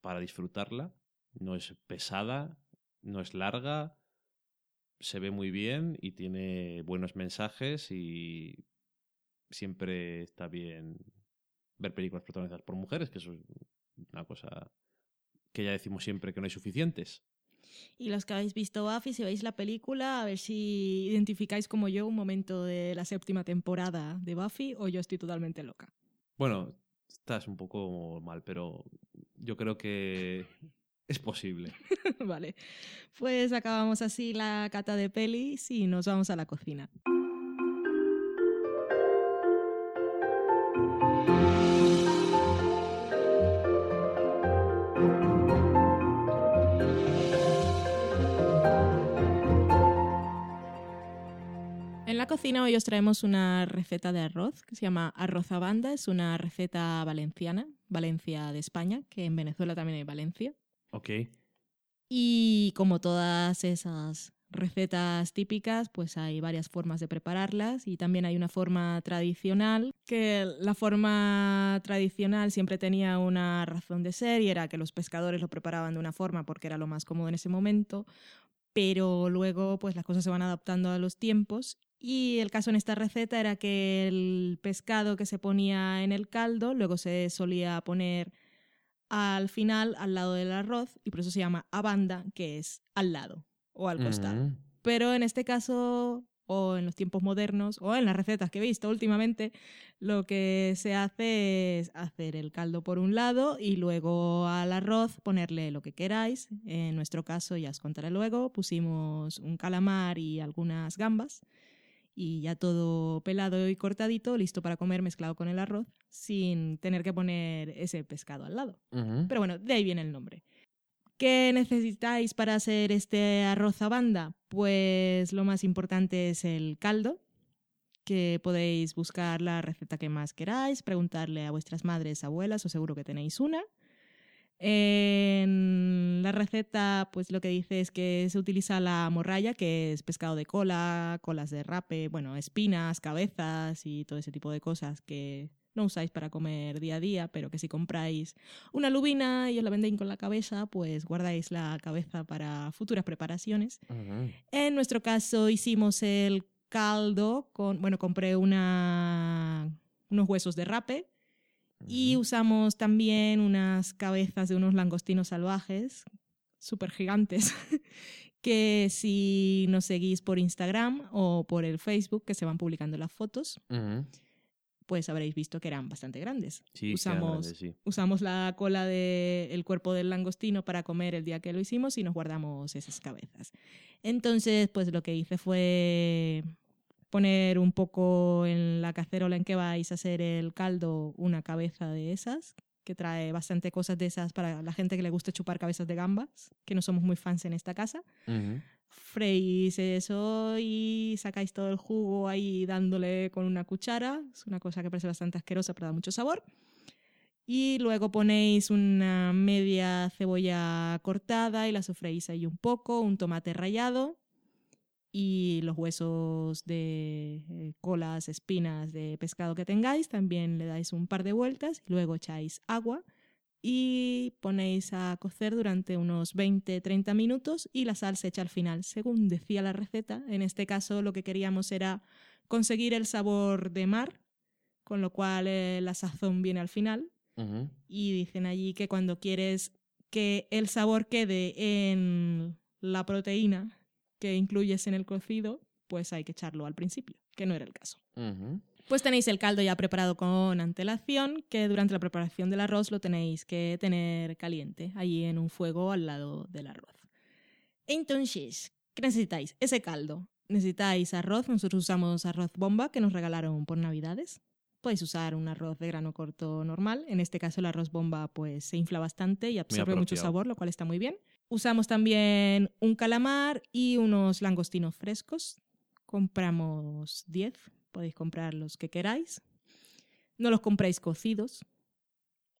para disfrutarla. No es pesada, no es larga, se ve muy bien y tiene buenos mensajes y siempre está bien ver películas protagonizadas por mujeres, que eso es una cosa que ya decimos siempre que no hay suficientes. Y los que habéis visto Buffy, si veis la película, a ver si identificáis como yo un momento de la séptima temporada de Buffy o yo estoy totalmente loca. Bueno, estás un poco mal, pero yo creo que es posible. vale. Pues acabamos así la cata de pelis y nos vamos a la cocina. La cocina hoy os traemos una receta de arroz que se llama arroz a banda. Es una receta valenciana, Valencia de España, que en Venezuela también hay Valencia. Ok. Y como todas esas recetas típicas, pues hay varias formas de prepararlas y también hay una forma tradicional, que la forma tradicional siempre tenía una razón de ser y era que los pescadores lo preparaban de una forma porque era lo más cómodo en ese momento, pero luego pues las cosas se van adaptando a los tiempos y el caso en esta receta era que el pescado que se ponía en el caldo luego se solía poner al final al lado del arroz y por eso se llama a banda, que es al lado o al costado. Mm. Pero en este caso, o en los tiempos modernos, o en las recetas que he visto últimamente, lo que se hace es hacer el caldo por un lado y luego al arroz ponerle lo que queráis. En nuestro caso, ya os contaré luego, pusimos un calamar y algunas gambas y ya todo pelado y cortadito, listo para comer mezclado con el arroz, sin tener que poner ese pescado al lado. Pero bueno, de ahí viene el nombre. ¿Qué necesitáis para hacer este arroz a banda? Pues lo más importante es el caldo, que podéis buscar la receta que más queráis, preguntarle a vuestras madres, abuelas, o seguro que tenéis una. En la receta, pues lo que dice es que se utiliza la morralla, que es pescado de cola, colas de rape, bueno, espinas, cabezas y todo ese tipo de cosas que no usáis para comer día a día, pero que si compráis una lubina y os la vendéis con la cabeza, pues guardáis la cabeza para futuras preparaciones. En nuestro caso hicimos el caldo con, bueno, compré una, unos huesos de rape y usamos también unas cabezas de unos langostinos salvajes, súper gigantes, que si nos seguís por Instagram o por el Facebook, que se van publicando las fotos, pues habréis visto que eran bastante grandes. Sí, usamos, grandes, sí. usamos la cola del cuerpo del langostino para comer el día que lo hicimos y nos guardamos esas cabezas. Entonces, pues lo que hice fue poner un poco en la cacerola en que vais a hacer el caldo una cabeza de esas, que trae bastante cosas de esas para la gente que le gusta chupar cabezas de gambas, que no somos muy fans en esta casa Ujú. freís eso y sacáis todo el jugo ahí dándole con una cuchara. Es una cosa que parece bastante asquerosa, pero da mucho sabor. Y luego ponéis una media cebolla cortada y la sofreís ahí un poco, un tomate rallado y los huesos de eh, colas, espinas de pescado que tengáis. También le dais un par de vueltas luego echáis agua y ponéis a cocer durante unos 20-30 minutos y la sal se echa al final, según decía la receta. En este caso lo que queríamos era conseguir el sabor de mar, con lo cual eh, la sazón viene al final. Y dicen allí que cuando quieres que el sabor quede en la proteína que incluyes en el cocido, pues hay que echarlo al principio, que no era el caso. Pues tenéis el caldo ya preparado con antelación, que durante la preparación del arroz lo tenéis que tener caliente, allí en un fuego al lado del arroz. Entonces, ¿qué necesitáis? Ese caldo. Necesitáis arroz, nosotros usamos arroz bomba que nos regalaron por Navidades. Podéis usar un arroz de grano corto normal. En este caso el arroz bomba pues se infla bastante y absorbe mucho sabor, lo cual está muy bien. Usamos también un calamar y unos langostinos frescos. Compramos 10, podéis comprar los que queráis. No los compréis cocidos.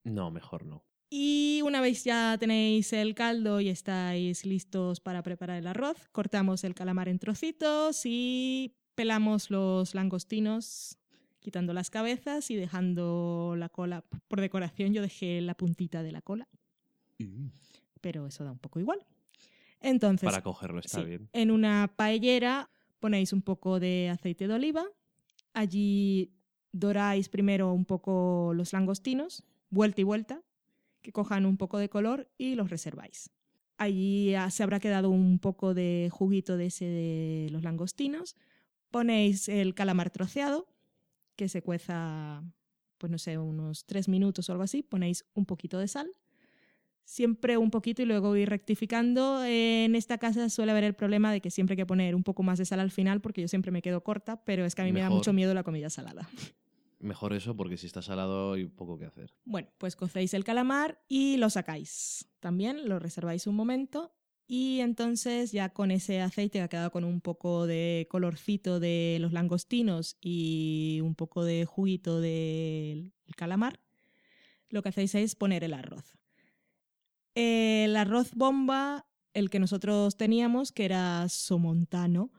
No, mejor no. Y una vez ya tenéis el caldo y estáis listos para preparar el arroz, cortamos el calamar en trocitos y pelamos los langostinos quitando las cabezas y dejando la cola. Por decoración yo dejé la puntita de la cola, pero eso da un poco igual. Entonces, Para cogerlo está sí, bien. en una paellera ponéis un poco de aceite de oliva. Allí doráis primero un poco los langostinos, vuelta y vuelta, que cojan un poco de color y los reserváis. Allí se habrá quedado un poco de juguito de ese de los langostinos. Ponéis el calamar troceado, que se cueza, pues no sé, unos tres minutos o algo así. Ponéis un poquito de sal. Siempre un poquito y luego ir rectificando. En esta casa suele haber el problema de que siempre hay que poner un poco más de sal al final porque yo siempre me quedo corta, pero es que a mí me da mucho miedo la comida salada. Mejor eso porque si está salado hay poco que hacer. Bueno, pues cocéis el calamar y lo sacáis. También lo reserváis un momento y entonces ya con ese aceite que ha quedado con un poco de colorcito de los langostinos y un poco de juguito del calamar, lo que hacéis es poner el arroz. El arroz bomba, el que nosotros teníamos, que era somontano,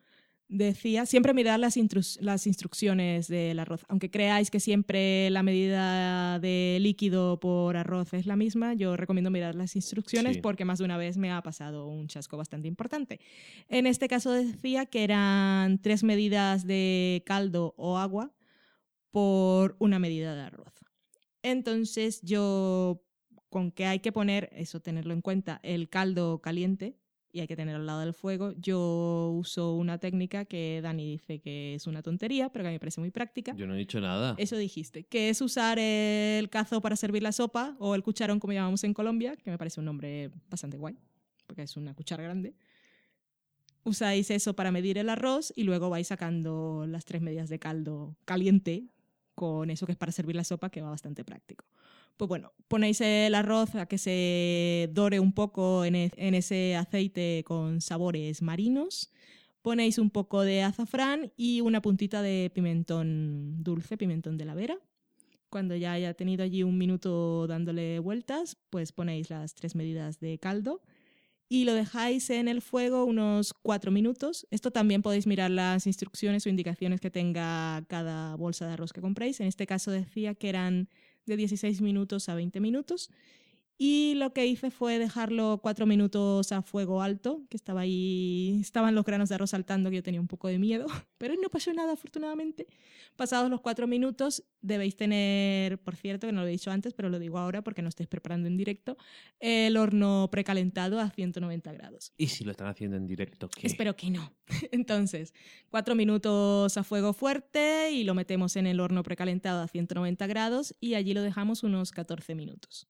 decía, siempre mirad las, instrucciones del arroz. Aunque creáis que siempre la medida de líquido por arroz es la misma, yo recomiendo mirar las instrucciones Sí. porque más de una vez me ha pasado un chasco bastante importante. En este caso decía que eran tres medidas de caldo o agua por una medida de arroz. Entonces yo, con que hay que poner, eso tenerlo en cuenta, el caldo caliente y hay que tenerlo al lado del fuego, yo uso una técnica que Dani dice que es una tontería, pero que a mí me parece muy práctica. Yo no he dicho nada. Eso dijiste, que es usar el cazo para servir la sopa o el cucharón como llamamos en Colombia, que me parece un nombre bastante guay, porque es una cuchara grande. Usáis eso para medir el arroz y luego vais sacando las tres medidas de caldo caliente con eso que es para servir la sopa, que va bastante práctico. Pues bueno, ponéis el arroz a que se dore un poco en, e- en ese aceite con sabores marinos. Ponéis un poco de azafrán y una puntita de pimentón dulce, pimentón de la vera. Cuando ya haya tenido allí un minuto dándole vueltas, pues ponéis las tres medidas de caldo y lo dejáis en el fuego unos cuatro minutos. Esto también podéis mirar las instrucciones o indicaciones que tenga cada bolsa de arroz que compréis. En este caso decía que eran de 16 minutos a 20 minutos. Y lo que hice fue dejarlo cuatro minutos a fuego alto, que estaba ahí, estaban los granos de arroz saltando, que yo tenía un poco de miedo, pero no pasó nada afortunadamente. Pasados los cuatro minutos, debéis tener, por cierto, que no lo he dicho antes, pero lo digo ahora porque no estáis preparando en directo, el horno precalentado a 190 grados. ¿Y si lo están haciendo en directo? ¿qué? Espero que no. Entonces, cuatro minutos a fuego fuerte y lo metemos en el horno precalentado a 190 grados y allí lo dejamos unos 14 minutos.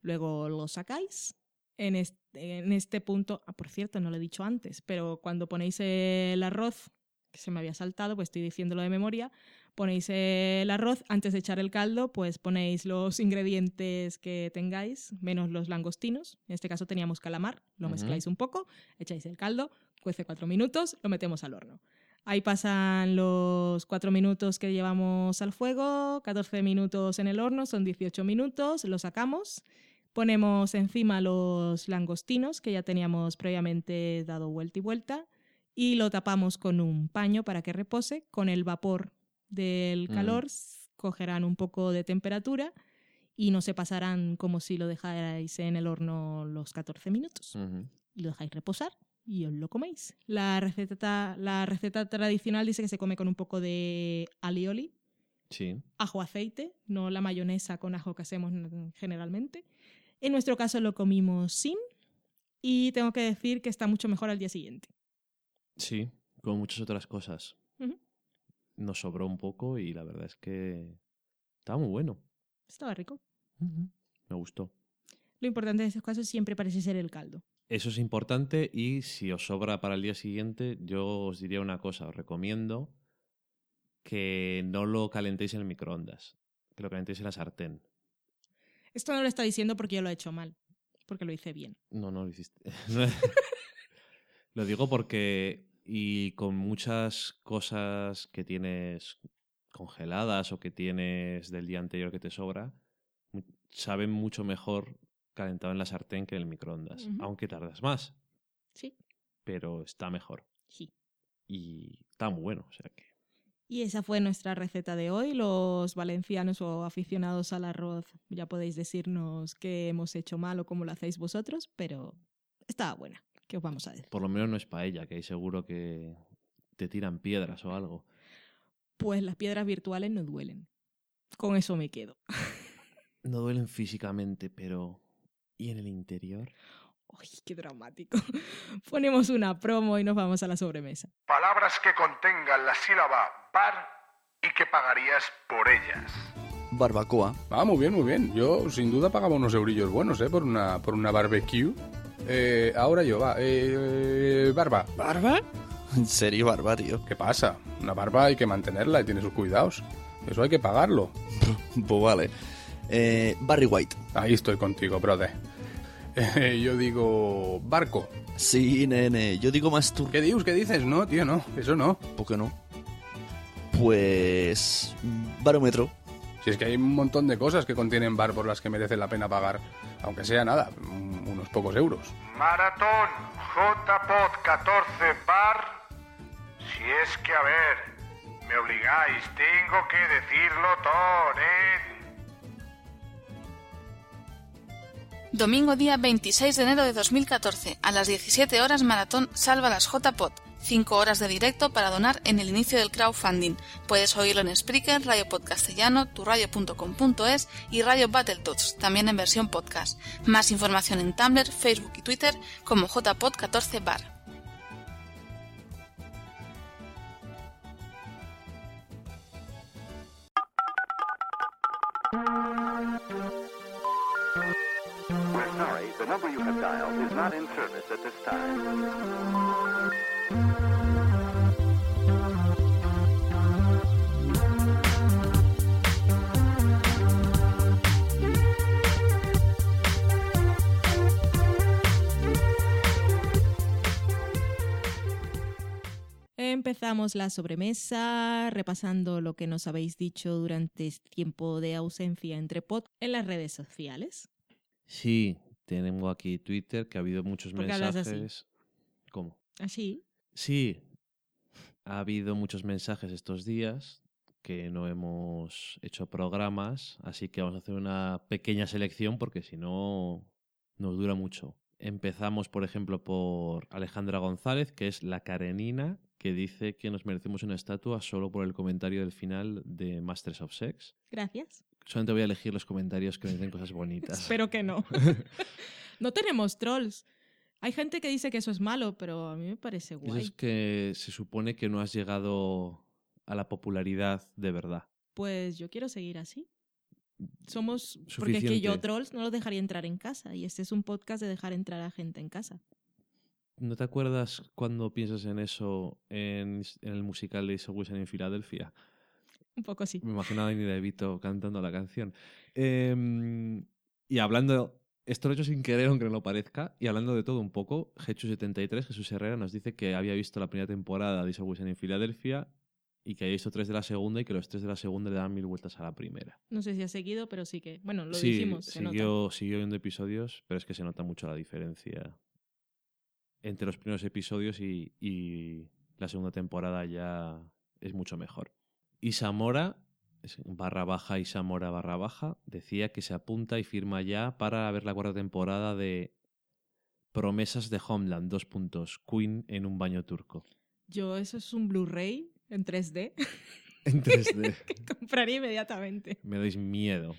Luego lo sacáis. En este, en este punto, ah, por cierto, no lo he dicho antes, pero cuando ponéis el arroz, que se me había saltado, pues estoy diciéndolo de memoria, ponéis el arroz, antes de echar el caldo, pues ponéis los ingredientes que tengáis, menos los langostinos. En este caso teníamos calamar, lo mezcláis un poco, echáis el caldo, cuece cuatro minutos, lo metemos al horno. Ahí pasan los cuatro minutos que llevamos al fuego, 14 minutos en el horno, son 18 minutos, lo sacamos, ponemos encima los langostinos que ya teníamos previamente dado vuelta y vuelta y lo tapamos con un paño para que repose. Con el vapor del Mm. calor cogerán un poco de temperatura y no se pasarán como si lo dejarais en el horno los 14 minutos y lo dejáis reposar y os lo coméis. La receta, la receta tradicional dice que se come con un poco de alioli, Sí. ajo aceite, no la mayonesa con ajo que hacemos generalmente. En nuestro caso lo comimos sin y tengo que decir que está mucho mejor al día siguiente. Sí, como muchas otras cosas. Nos sobró un poco y la verdad es que estaba muy bueno. Estaba rico. Me gustó. Lo importante de estos casos siempre parece ser el caldo. Eso es importante y si os sobra para el día siguiente, yo os diría una cosa, os recomiendo que no lo calentéis en el microondas, que lo calentéis en la sartén. Esto no lo está diciendo porque yo lo he hecho mal, porque lo hice bien. No, no lo hiciste. lo digo porque y con muchas cosas que tienes congeladas o que tienes del día anterior que te sobra, saben mucho mejor calentado en la sartén que en el microondas, aunque tardas más, Sí. pero está mejor. Sí. Y está muy bueno, o sea que Y esa fue nuestra receta de hoy. Los valencianos o aficionados al arroz ya podéis decirnos qué hemos hecho mal o cómo lo hacéis vosotros, pero estaba buena. ¿Qué os vamos a decir? por lo menos no es paella, que ahí seguro que te tiran piedras o algo. Pues las piedras virtuales no duelen. Con eso me quedo. No duelen físicamente, pero ¿y en el interior? Uy, qué dramático. Ponemos una promo y nos vamos a la sobremesa. Palabras que contengan la sílaba bar y que pagarías por ellas. Barbacoa. Ah, muy bien, muy bien. Yo sin duda pagaba unos eurillos buenos, ¿eh? Por una, por una barbecue. Eh, ahora yo, va. Eh, barba. ¿Barba? En serio, barba, tío. ¿Qué pasa? Una barba hay que mantenerla y tiene sus cuidados. Eso hay que pagarlo. pues vale. Eh, Barry White. Ahí estoy contigo, brother. Yo digo barco. Sí, nene. Yo digo más tú. ¿Qué dios? ¿Qué dices? No, tío, no. Eso no. ¿Por qué no? Pues... Barómetro. Si es que hay un montón de cosas que contienen bar por las que merece la pena pagar, aunque sea nada, un- unos pocos euros. Maratón JPod 14 bar. Si es que, a ver, me obligáis, tengo que decirlo todo, ¿eh? Domingo día 26 de enero de 2014, a las 17 horas Maratón Salva las JPOT. 5 horas de directo para donar en el inicio del crowdfunding. Puedes oírlo en Spreaker, Radio Podcastellano, turradio.com.es y Radio Battletoads, también en versión podcast. Más información en Tumblr, Facebook y Twitter como JPod14 sorry, the number you have dialed is not in service at this time. Empezamos la sobremesa repasando lo que nos habéis dicho durante este tiempo de ausencia entre pod en las redes sociales. Sí, tengo aquí Twitter, que ha habido muchos mensajes. ¿Cómo? Así. Sí, ha habido muchos mensajes estos días que no hemos hecho programas, así que vamos a hacer una pequeña selección porque si no nos dura mucho. Empezamos, por ejemplo, por Alejandra González, que es la Karenina, que dice que nos merecemos una estatua solo por el comentario del final de Masters of Sex. Gracias. Solamente voy a elegir los comentarios que me den cosas bonitas. Espero que no. no tenemos trolls. Hay gente que dice que eso es malo, pero a mí me parece Eso guay. es que se supone que no has llegado a la popularidad de verdad. Pues yo quiero seguir así. Somos. Porque es que yo Suficiente. trolls no los dejaría entrar en casa. Y este es un podcast de dejar entrar a gente en casa. ¿No te acuerdas cuando piensas en eso en, en el musical de Wilson en Filadelfia? Un poco sí. Me imagino a Danny DeVito cantando la canción. Em, y hablando, esto lo he hecho sin querer, aunque no lo parezca, y hablando de todo un poco, Hechu73, Jesús Herrera, nos dice que había visto la primera temporada de Isa Wilson en Filadelfia y que había visto tres de la segunda y que los tres de la segunda le dan mil vueltas a la primera. No sé si ha seguido, pero sí que. Bueno, lo sí, dijimos. se nota. siguió, siguió viendo episodios, pero es que se nota mucho la diferencia entre los primeros episodios y, y la segunda temporada ya es mucho mejor. Isamora, barra baja Isamora barra baja, decía que se apunta y firma ya para ver la cuarta temporada de Promesas de Homeland, dos puntos, Queen en un baño turco. Yo, eso es un Blu-ray en 3D. En 3D. que compraría inmediatamente. Me dais miedo.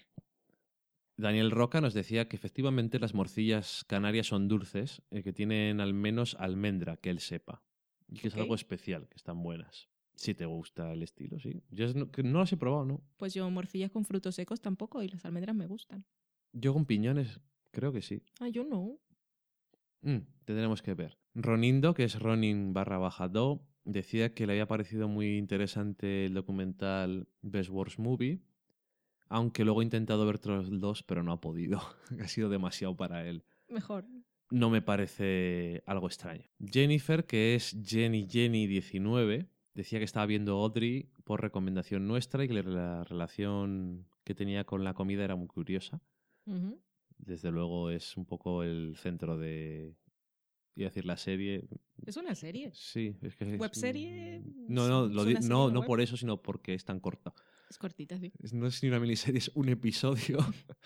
Daniel Roca nos decía que efectivamente las morcillas canarias son dulces, eh, que tienen al menos almendra, que él sepa. Y que es algo especial, que están buenas. Si te gusta el estilo, sí. Yo no, no las he probado, ¿no? Pues yo morcillas con frutos secos tampoco y las almendras me gustan. Yo con piñones, creo que sí. Ah, yo no. Mm, tendremos que ver. Ronindo, que es Ronin barra baja do, decía que le había parecido muy interesante el documental Best Worst Movie, aunque luego ha intentado ver Troll 2, pero no ha podido. ha sido demasiado para él. Mejor. No me parece algo extraño. Jennifer, que es Jenny Jenny 19, decía que estaba viendo Audrey por recomendación nuestra y que la relación que tenía con la comida era muy curiosa desde luego es un poco el centro de iba a decir la serie Es una serie. sí es que es- ¿Webserie? no no ¿Es lo una di- serie no no web? por eso sino porque es tan corta Es cortita, sí. No es ni una miniserie es un episodio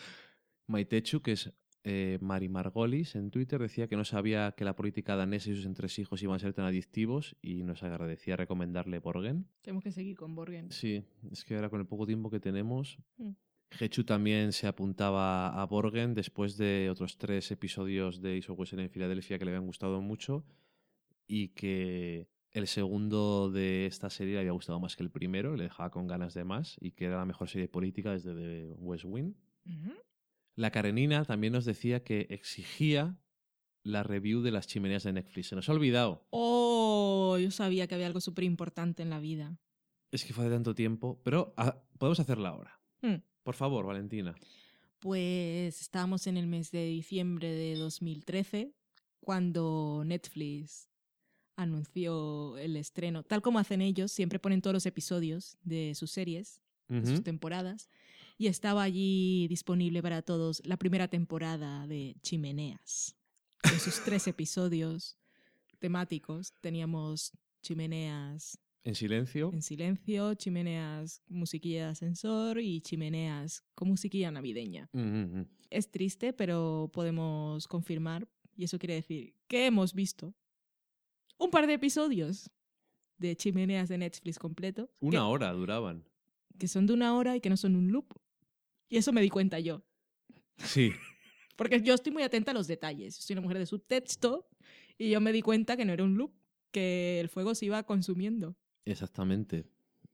Maitechu que es eh, Mari Margolis en Twitter decía que no sabía que la política danesa y sus entresijos iban a ser tan adictivos y nos agradecía recomendarle Borgen Tenemos que seguir con Borgen. Sí, es que ahora con el poco tiempo que tenemos. Mm. Hechu también se apuntaba a Borgen después de otros tres episodios de Iso Wesen en Filadelfia que le habían gustado mucho y que el segundo de esta serie le había gustado más que el primero, le dejaba con ganas de más y que era la mejor serie política desde The West Wing. La Karenina también nos decía que exigía la review de las chimeneas de Netflix. Se nos ha olvidado. Oh, yo sabía que había algo súper importante en la vida. Es que fue hace tanto tiempo, pero ah, podemos hacerla ahora. Hmm. Por favor, Valentina. Pues estábamos en el mes de diciembre de 2013 cuando Netflix anunció el estreno. Tal como hacen ellos, siempre ponen todos los episodios de sus series, de sus temporadas. Y estaba allí disponible para todos la primera temporada de Chimeneas. Con sus tres episodios temáticos. Teníamos Chimeneas En silencio. en silencio, Chimeneas musiquilla de ascensor y Chimeneas con musiquilla navideña. Mm, mm, mm. Es triste, pero podemos confirmar, y eso quiere decir que hemos visto un par de episodios de Chimeneas de Netflix completo, Una hora duraban. que son de una hora y que no son un loop. Y eso me di cuenta yo, Sí. porque yo estoy muy atenta a los detalles. Soy una mujer de subtexto y yo me di cuenta que no era un loop, que el fuego se iba consumiendo. Exactamente.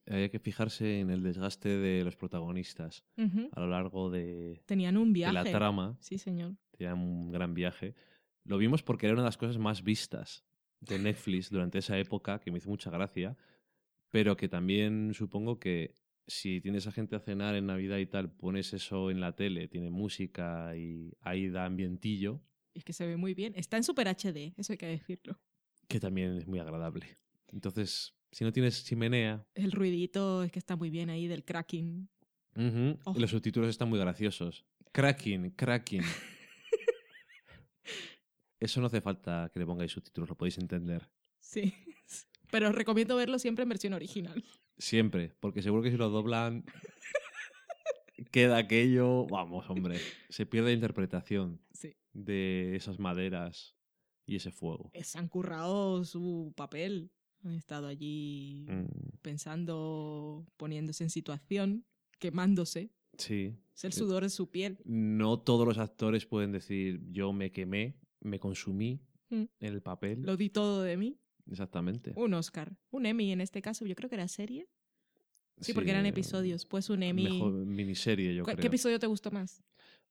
Había que fijarse en el desgaste de los protagonistas a lo largo de, Tenían un de viaje. la trama. Sí, señor. Tenían un gran viaje. Lo vimos porque era una de las cosas más vistas de Netflix durante esa época, que me hizo mucha gracia, pero que también supongo que si tienes a gente a cenar en Navidad y tal, pones eso en la tele, tiene música y ahí da ambientillo, Es que se ve muy bien. Está en Super HD, eso hay que decirlo. que también es muy agradable. Entonces, si no tienes chimenea, El ruidito es que está muy bien ahí del cracking. Oh. los subtítulos están muy graciosos. Cracking, cracking. Eso no hace falta que le pongáis subtítulos, lo podéis entender. Sí. Pero os recomiendo verlo siempre en versión original. Siempre, porque seguro que si lo doblan queda aquello, vamos, hombre, se pierde la interpretación Sí. de esas maderas y ese fuego. Eh, Se han currado su papel. Han estado allí Mm, pensando, poniéndose en situación, quemándose. sí. Es el sudor de su piel. No todos los actores pueden decir yo me quemé, me consumí Mm. en el papel. Lo di todo de mí. Exactamente. Un Oscar. Un Emmy en este caso. Yo creo que era serie. Sí, Sí, porque eran eh, episodios. Pues un Emmy. Mejor miniserie, yo ¿Cu- creo. ¿Qué episodio te gustó más?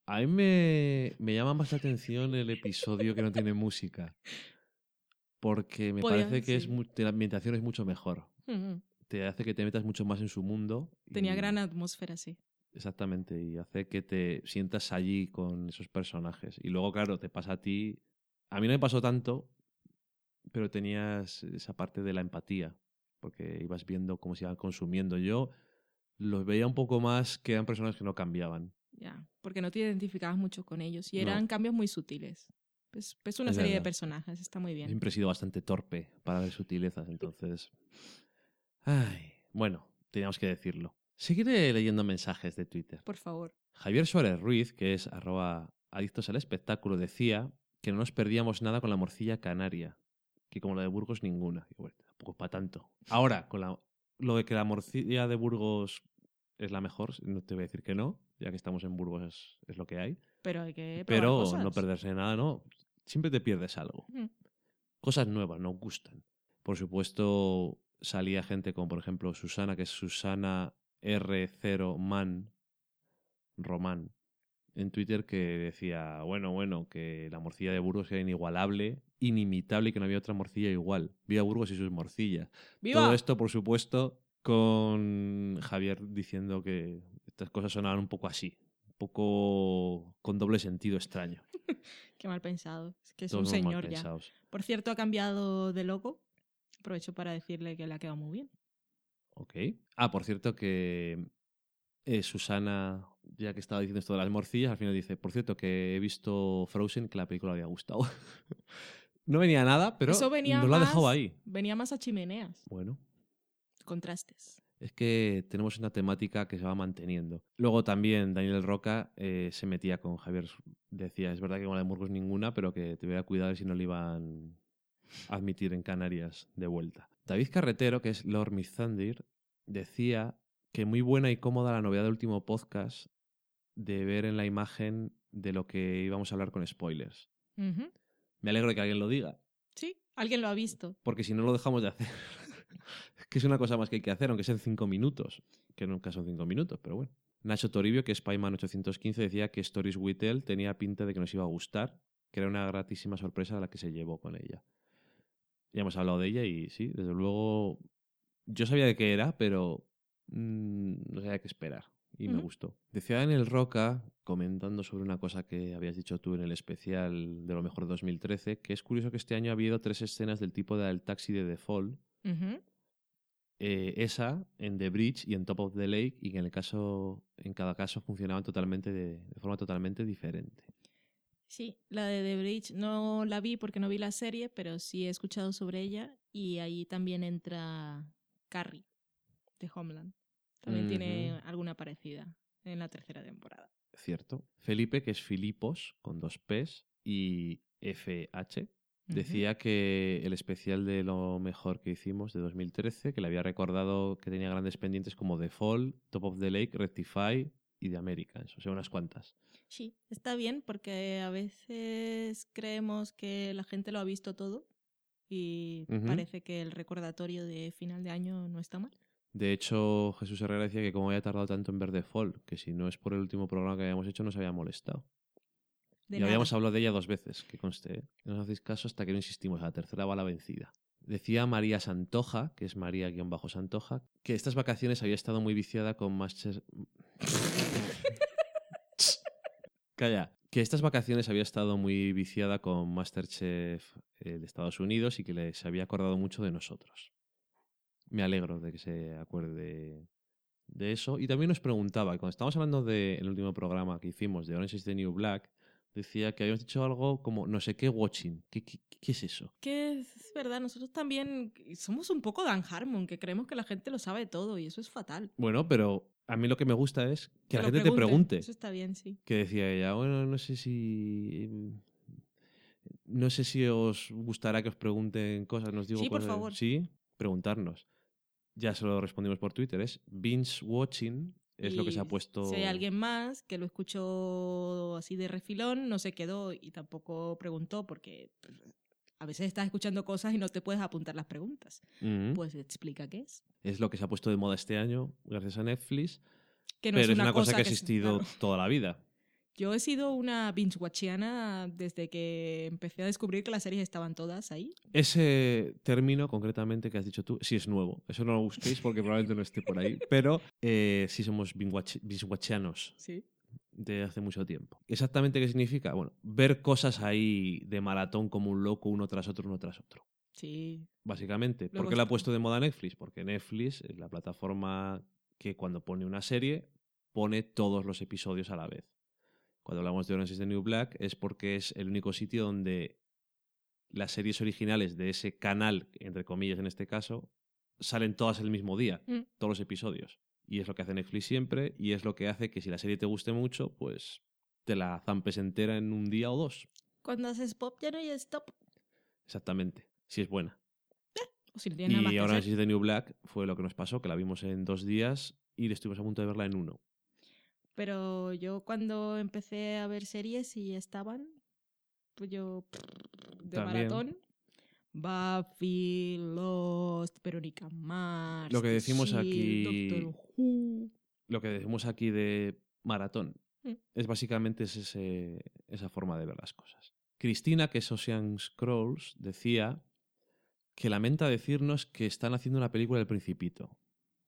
A mí me, me llama más la atención el episodio que no tiene música. Porque me Podía- parece que es sí. la ambientación es mucho mejor. Ujú. Te hace que te metas mucho más en su mundo. Tenía y- gran atmósfera, sí. Exactamente, y hace que te sientas allí con esos personajes. Y luego, claro, te pasa a ti. A mí no me pasó tanto, pero tenías esa parte de la empatía, porque ibas viendo cómo se iban consumiendo. Yo los veía un poco más que eran personas que no cambiaban. Ya. Porque no te identificabas mucho con ellos. Y No. eran cambios muy sutiles. Pues, es una Es serie de personajes. Está muy bien. Siempre he sido bastante torpe para ver sutilezas, entonces. Ay, bueno, teníamos que decirlo. Seguiré leyendo mensajes de Twitter. Por favor. Javier Suárez Ruiz, que es arroba adictos al espectáculo, decía que no nos perdíamos nada con la morcilla canaria, que como la de Burgos ninguna. Y bueno, tampoco para tanto. Ahora, con la, lo de que la morcilla de Burgos es la mejor, no te voy a decir que no, ya que estamos en Burgos es, es lo que hay. Pero hay que probar Pero cosas. no perderse nada, no. Siempre te pierdes algo. Cosas nuevas, nos gustan. Por supuesto, salía gente como, por ejemplo, Susana, que es Susana R0 Man Román, en Twitter que decía, bueno, bueno, que la morcilla de Burgos era inigualable, inimitable y que no había otra morcilla igual. Viva Burgos y sus morcillas. ¡Viva! Todo esto, por supuesto, con Javier diciendo que estas cosas sonaban un poco así, un poco con doble sentido extraño. Qué mal pensado. Es que es Todos un señor ya. Por cierto, ha cambiado de logo. Aprovecho para decirle que le ha quedado muy bien. Ok. Ah, por cierto que eh, Susana, ya que estaba diciendo esto de las morcillas, al final dice, por cierto que he visto Frozen, que la película le había gustado. no venía nada, pero Eso venía nos lo ha más, dejado ahí. Venía más a chimeneas. Bueno, Contrastes. es que tenemos una temática que se va manteniendo. Luego también Daniel Roca eh, se metía con Javier, decía, es verdad que con la de Murgos ninguna, pero que te voy a cuidar si no le iban a admitir en Canarias de vuelta. David Carretero, que es Lord Mizandir, decía que muy buena y cómoda la novedad del último podcast de ver en la imagen de lo que íbamos a hablar con spoilers. Ujú. Me alegro de que alguien lo diga, Sí, alguien lo ha visto. porque si no lo dejamos de hacer. Es que es una cosa más que hay que hacer, aunque sean cinco minutos, que nunca son cinco minutos, pero bueno. Nacho Toribio, que es Payman 815, decía que Stories with Tell tenía pinta de que nos iba a gustar, que era una gratísima sorpresa la que se llevó con ella. Ya hemos hablado de ella y sí, desde luego yo sabía de qué era, pero mm, no sabía qué esperar y me gustó. Decía Daniel Roca, comentando sobre una cosa que habías dicho tú en el especial de lo mejor de 2013, que es curioso que este año ha habido tres escenas del tipo del taxi de The Fall, Ujú. eh, esa en The Bridge y en Top of the Lake y que en el caso en cada caso funcionaban totalmente de, de forma totalmente diferente. Sí, la de The Bridge no la vi porque no vi la serie, pero sí he escuchado sobre ella y ahí también entra Carrie de Homeland. También tiene alguna parecida en la tercera temporada. Cierto. Felipe, que es Filipos con dos P's y FH, decía que el especial de lo mejor que hicimos de 2013, que le había recordado que tenía grandes pendientes como The Fall, Top of the Lake, Rectify y The Americans, o sea, unas cuantas. Sí, está bien porque a veces creemos que la gente lo ha visto todo y parece que el recordatorio de final de año no está mal. De hecho, Jesús Herrera decía que como había tardado tanto en ver The Fall, que si no es por el último programa que habíamos hecho, nos había molestado. De y nada. habíamos hablado de ella dos veces, que conste. ¿eh? No nos hacéis caso hasta que no insistimos, a la tercera va la vencida. Decía María Santoja, que es María-Santoja, que estas vacaciones había estado muy viciada con Master... Calla. Que estas vacaciones había estado muy viciada con Masterchef eh, de Estados Unidos y que le- se había acordado mucho de nosotros. Me alegro de que se acuerde de, eso. Y también nos preguntaba, cuando estábamos hablando del último programa que hicimos de Orange is the New Black, decía que habíamos dicho algo como no sé qué watching. ¿Qué, qué, qué es eso? Que es verdad, nosotros también somos un poco Dan Harmon, que creemos que la gente lo sabe todo y eso es fatal. Bueno, pero a mí lo que me gusta es que, la gente te pregunte. Eso está bien, sí. Que decía ella, bueno, no sé si... No sé si os gustará que os pregunten cosas, nos digo Sí, por favor. Sí, preguntarnos. Ya se lo respondimos por Twitter, es binge watching, es lo que se ha puesto... Si hay alguien más que lo escuchó así de refilón, no se quedó y tampoco preguntó porque pues, a veces estás escuchando cosas y no te puedes apuntar las preguntas. Pues explica qué es. Es lo que se ha puesto de moda este año, gracias a Netflix. Que no pero es una cosa, cosa que ha existido claro. toda la vida. Yo he sido una binge watchiana desde que empecé a descubrir que las series estaban todas ahí. Ese término, concretamente, que has dicho tú, sí es nuevo. Eso no lo busquéis porque probablemente no esté por ahí. Pero eh, sí somos binge-watch- binge-watchianos Sí. de hace mucho tiempo. ¿Exactamente qué significa? Bueno, ver cosas ahí de maratón como un loco, uno tras otro, uno tras otro. Sí. Básicamente. ¿Por Luego qué la ha puesto de moda Netflix? Porque Netflix es la plataforma que cuando pone una serie, pone todos los episodios a la vez. Cuando hablamos de Orange is the New Black es porque es el único sitio donde las series originales de ese canal, entre comillas en este caso, salen todas el mismo día, Mm. todos los episodios. Y es lo que hace Netflix siempre y es lo que hace que si la serie te guste mucho, pues te la zampes entera en un día o dos. Cuando haces pop ya no hay stop. Exactamente. Si es buena. O si no tienes nada más Y is the New Black fue lo que nos pasó, que la vimos en dos días y estuvimos a punto de verla en uno. Pero yo cuando empecé a ver series y estaban, pues yo de También. maratón, Buffy, Lost, Verónica Mars, Lo que decimos Shield, aquí- Doctor Who. Lo que decimos aquí de maratón Mm. es básicamente es ese- esa forma de ver las cosas. Cristina, que es Ocean Scrolls, decía que lamenta decirnos que están haciendo una película del Principito.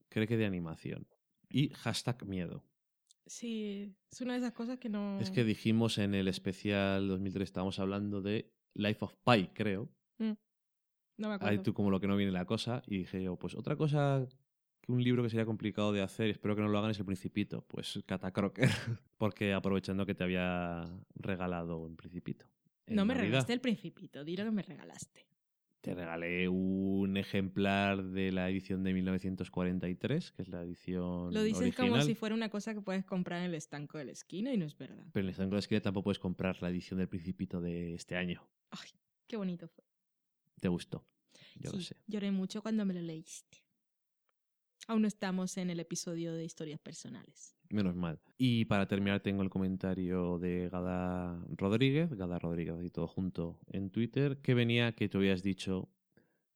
Cree que de animación. Y hashtag miedo. Sí, es una de esas cosas que no... Es que dijimos en el especial 2003, estábamos hablando de Life of Pi, creo. Mm. No me Ahí acuerdo. tú como lo que no viene la cosa. Y dije yo, pues otra cosa que un libro que sería complicado de hacer, y espero que no lo hagan, es El Principito. Pues Catacroker. Porque aprovechando que te había regalado un Principito. No me Navidad. regalaste el principito, di lo que me regalaste. Te regalé un ejemplar de la edición de 1943, que es la edición Lo dices original. como si fuera una cosa que puedes comprar en el estanco de la esquina y no es verdad. Pero en el Estanco de la Esquina tampoco puedes comprar la edición del Principito de este año. Qué bonito fue. ¿Te gustó? Yo lo Sí, sé. Lloré mucho cuando me lo leíste. Aún no estamos en el episodio de historias personales. Menos mal. Y para terminar tengo el comentario de Gada Rodríguez, Gada Rodríguez y todo junto en Twitter, que venía que tú habías dicho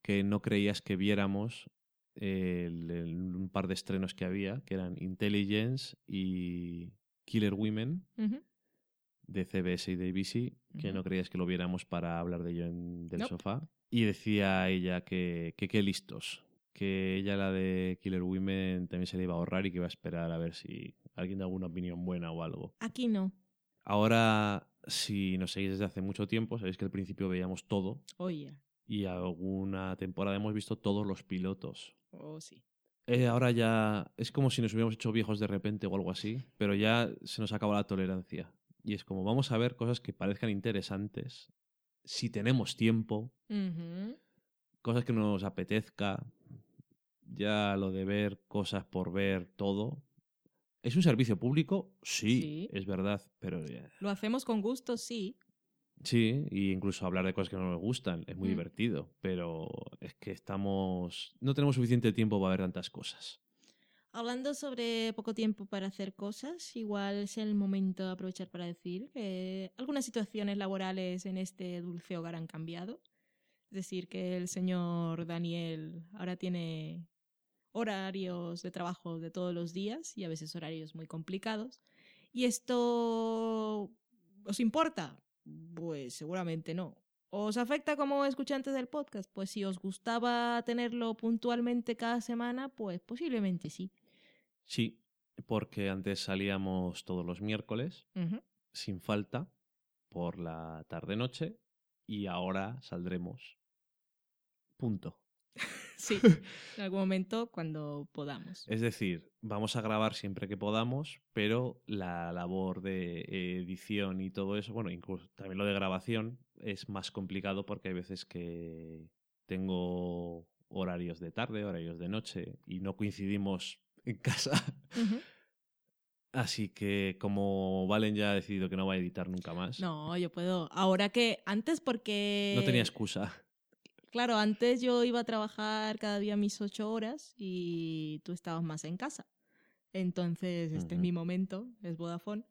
que no creías que viéramos el- el- un par de estrenos que había, que eran Intelligence y Killer Women de CBS y de ABC, que no creías que lo viéramos para hablar de ello en, del Nope. sofá. Y decía ella que que qué listos, que ella la de Killer Women también se le iba a ahorrar y que iba a esperar a ver si alguien da alguna opinión buena o algo. Aquí no. Ahora, si nos seguís desde hace mucho tiempo, sabéis que al principio veíamos todo Oye. y alguna temporada hemos visto todos los pilotos. Oh, sí. Eh, ahora ya es como si nos hubiéramos hecho viejos de repente o algo así, pero ya se nos acaba la tolerancia. Y es como, vamos a ver cosas que parezcan interesantes, si tenemos tiempo, cosas que nos apetezca. Ya lo de ver cosas por ver todo. ¿Es un servicio público? Sí, Sí. es verdad, pero ya- Lo hacemos con gusto, sí. Sí, y incluso hablar de cosas que no nos gustan es muy Mm. divertido, pero es que estamos. No tenemos suficiente tiempo para ver tantas cosas. Hablando sobre poco tiempo para hacer cosas, igual es el momento de aprovechar para decir que algunas situaciones laborales en este dulce hogar han cambiado. Es decir, que el señor Daniel ahora tiene horarios de trabajo de todos los días y a veces horarios muy complicados. ¿Y esto os importa? Pues seguramente no. ¿Os afecta como escuchantes del podcast? Pues si os gustaba tenerlo puntualmente cada semana, pues posiblemente sí. Sí, porque antes salíamos todos los miércoles, sin falta, por la tarde-noche, y ahora saldremos. Punto. Sí, en algún momento cuando podamos. Es decir, vamos a grabar siempre que podamos, pero la labor de edición y todo eso, bueno, incluso también lo de grabación, es más complicado porque hay veces que tengo horarios de tarde, horarios de noche y no coincidimos en casa. Así que como Valen ya ha decidido que no va a editar nunca más, No, yo puedo. Ahora que antes porque... no tenía excusa. Claro, antes yo iba a trabajar cada día mis ocho horas y tú estabas más en casa. Entonces, este es mi momento, es Vodafone,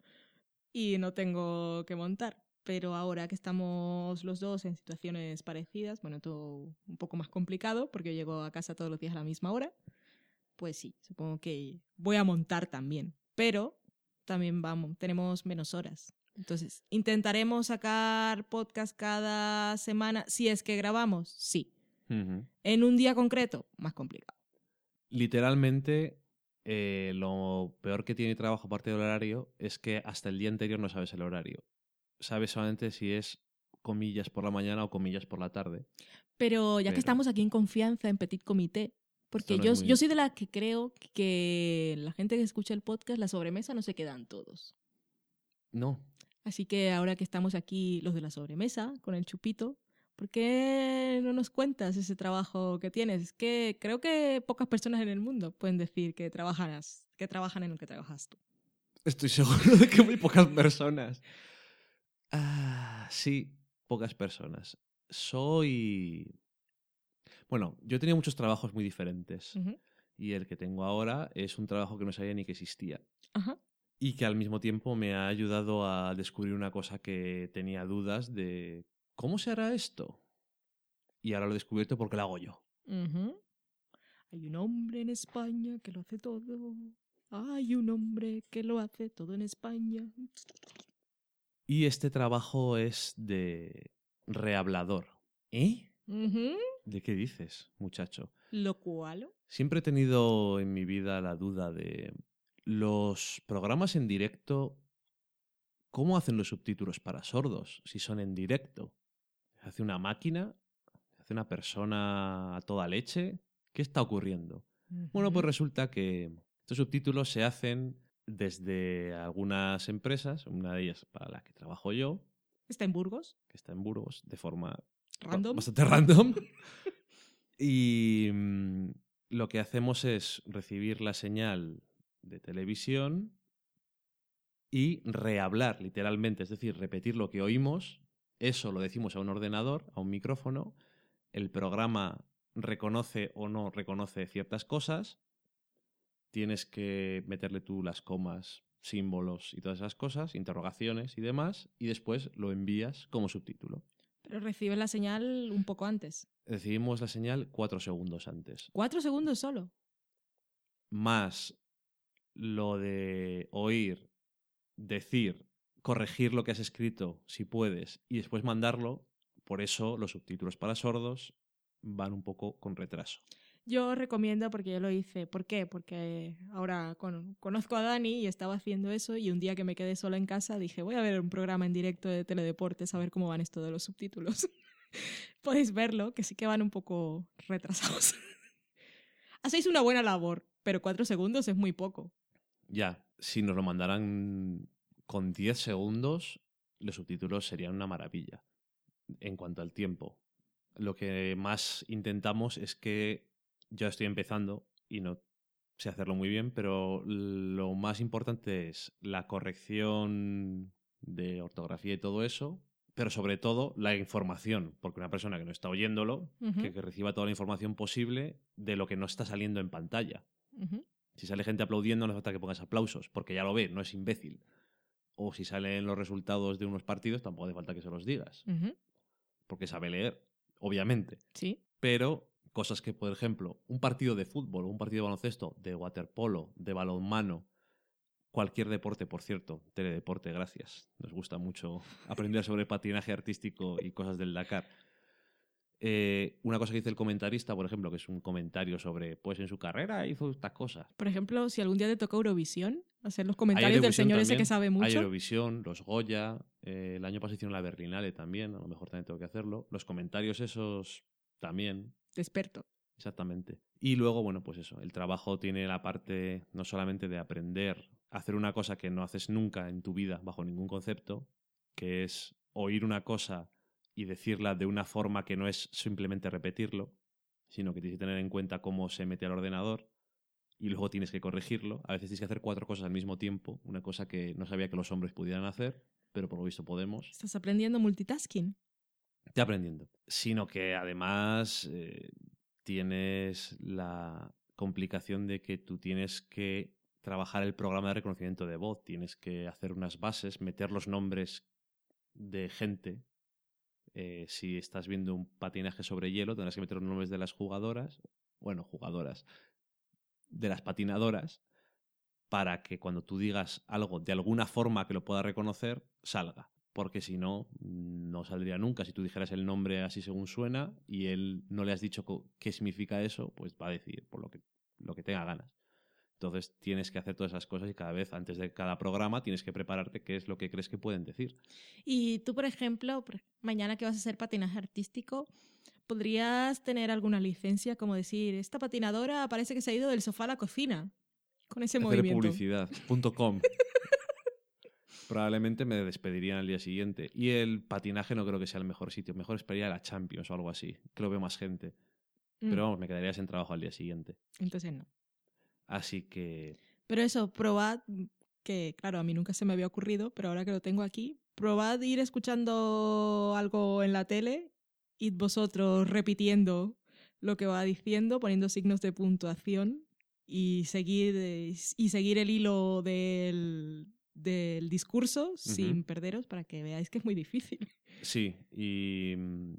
y no tengo que montar. Pero ahora que estamos los dos en situaciones parecidas, bueno, todo un poco más complicado porque yo llego a casa todos los días a la misma hora, pues sí, supongo que voy a montar también. Pero también vamos, tenemos menos horas. Entonces, intentaremos sacar podcast cada semana. Si es que grabamos, sí. En un día concreto, más complicado. Literalmente, eh, lo peor que tiene trabajo aparte del horario es que hasta el día anterior no sabes el horario. Sabes solamente si es comillas por la mañana o comillas por la tarde. Pero ya Pero- que estamos aquí en confianza, en Petit Comité, porque no yo, muy- yo soy de la que creo que la gente que escucha el podcast, la sobremesa no se quedan todos. No. Así que ahora que estamos aquí, los de la sobremesa, con el chupito, ¿por qué no nos cuentas ese trabajo que tienes? Es que creo que pocas personas en el mundo pueden decir que trabajas, que trabajan en lo que trabajas tú. Estoy seguro de que muy pocas personas. Ah, sí, pocas personas. Soy... Bueno, yo he tenido muchos trabajos muy diferentes. Y el que tengo ahora es un trabajo que no sabía ni que existía. Ajá. Y que al mismo tiempo me ha ayudado a descubrir una cosa que tenía dudas de ¿cómo se hará esto? Y ahora lo he descubierto porque lo hago yo. Hay un hombre en España que lo hace todo. Hay un hombre que lo hace todo en España. Y este trabajo es de rehablador. ¿Eh? ¿De qué dices, muchacho? Lo cual. Siempre he tenido en mi vida la duda de los programas en directo, ¿cómo hacen los subtítulos para sordos si son en directo? ¿Hace una máquina? ¿Hace una persona a toda leche? ¿Qué está ocurriendo? Bueno, pues resulta que estos subtítulos se hacen desde algunas empresas, una de ellas para la que trabajo yo, Está en Burgos. que está en Burgos, de forma Random. bastante random. y mm, lo que hacemos es recibir la señal de televisión y rehablar literalmente, es decir, repetir lo que oímos. Eso lo decimos a un ordenador, a un micrófono. El programa reconoce o no reconoce ciertas cosas tienes que meterle tú las comas, símbolos y todas esas cosas, interrogaciones y demás, y después lo envías como subtítulo. Pero recibes la señal un poco antes. Recibimos la señal cuatro segundos antes. Cuatro segundos solo. Más lo de oír, decir, corregir lo que has escrito si puedes y después mandarlo. Por eso los subtítulos para sordos van un poco con retraso. Yo recomiendo porque yo lo hice. ¿Por qué? Porque ahora con- conozco a Dani y estaba haciendo eso y un día que me quedé sola en casa dije voy a ver un programa en directo de teledeportes a ver cómo van esto de los subtítulos. Podéis verlo, que sí que van un poco retrasados. Hacéis una buena labor, pero cuatro segundos es muy poco. Ya, si nos lo mandaran con 10 segundos, los subtítulos serían una maravilla. En cuanto al tiempo, lo que más intentamos es que yo estoy empezando y no sé hacerlo muy bien, pero lo más importante es la corrección de ortografía y todo eso, pero sobre todo la información, porque una persona que no está oyéndolo, que, que reciba toda la información posible de lo que no está saliendo en pantalla. Si sale gente aplaudiendo, no hace falta que pongas aplausos, porque ya lo ve, no es imbécil. O si salen los resultados de unos partidos, tampoco hace falta que se los digas, porque sabe leer, obviamente. Sí. Pero cosas que, por ejemplo, un partido de fútbol, un partido de baloncesto, de waterpolo, de balonmano, cualquier deporte, por cierto, teledeporte, gracias. Nos gusta mucho aprender sobre patinaje artístico y cosas del Dakar. Eh, una cosa que dice el comentarista, por ejemplo, que es un comentario sobre, pues en su carrera hizo estas cosas. Por ejemplo, si algún día te toca Eurovisión, hacer los Hay comentarios del señor ese que sabe Hay mucho. Eurovisión, los Goya, eh, el año pasado hicieron la Berlinale también, a lo mejor también tengo que hacerlo. Los comentarios esos también. Experto. Exactamente. Y luego, bueno, pues eso, el trabajo tiene la parte no solamente de aprender a hacer una cosa que no haces nunca en tu vida bajo ningún concepto, que es oír una cosa y decirla de una forma que no es simplemente repetirlo, sino que tienes que tener en cuenta cómo se mete al ordenador y luego tienes que corregirlo. A veces tienes que hacer cuatro cosas al mismo tiempo, una cosa que no sabía que los hombres pudieran hacer, pero por lo visto podemos. Estás aprendiendo multitasking. Estoy aprendiendo. Sino que además eh, tienes la complicación de que tú tienes que trabajar el programa de reconocimiento de voz, tienes que hacer unas bases, meter los nombres de gente. Eh, si estás viendo un patinaje sobre hielo, tendrás que meter los nombres de las jugadoras, bueno, jugadoras, de las patinadoras, para que cuando tú digas algo de alguna forma que lo pueda reconocer, salga. Porque si no, no saldría nunca. Si tú dijeras el nombre así según suena y él no le has dicho qué significa eso, pues va a decir por lo que, lo que tenga ganas. Entonces tienes que hacer todas esas cosas y cada vez, antes de cada programa, tienes que prepararte qué es lo que crees que pueden decir. Y tú, por ejemplo, mañana que vas a hacer patinaje artístico, ¿podrías tener alguna licencia como decir, esta patinadora parece que se ha ido del sofá a la cocina? Con ese Hacer movimiento. publicidad. punto com. Probablemente me despedirían al día siguiente. Y el patinaje no creo que sea el mejor sitio. Mejor esperaría a la Champions o algo así. Que lo veo más gente. Mm. Pero vamos, me quedaría sin trabajo al día siguiente. Entonces no. Así que Pero eso, probad, que claro, a mí nunca se me había ocurrido, pero ahora que lo tengo aquí, probad ir escuchando algo en la tele, id vosotros repitiendo lo que va diciendo, poniendo signos de puntuación y seguir, eh, y seguir el hilo del, del discurso sin perderos para que veáis que es muy difícil. Sí, y mm,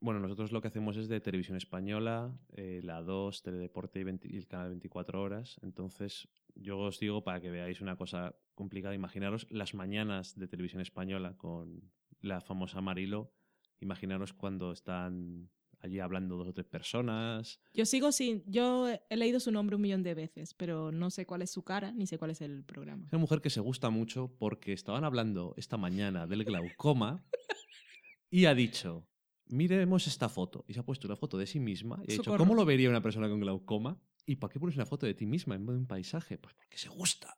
bueno, nosotros lo que hacemos es de televisión española, eh, la 2, Teledeporte y, 20 y el canal 24 horas. Entonces, yo os digo para que veáis una cosa complicada, imaginaros las mañanas de televisión española con la famosa Marilo. Imaginaros cuando están allí hablando dos o tres personas. Yo sigo sin, yo he leído su nombre un millón de veces, pero no sé cuál es su cara ni sé cuál es el programa. Es una mujer que se gusta mucho porque estaban hablando esta mañana del glaucoma y ha dicho, miremos esta foto. Y se ha puesto una foto de sí misma y ha dicho. ¿cómo lo vería una persona con glaucoma? ¿Y para qué pones una foto de ti misma en vez de un paisaje? Pues porque se gusta.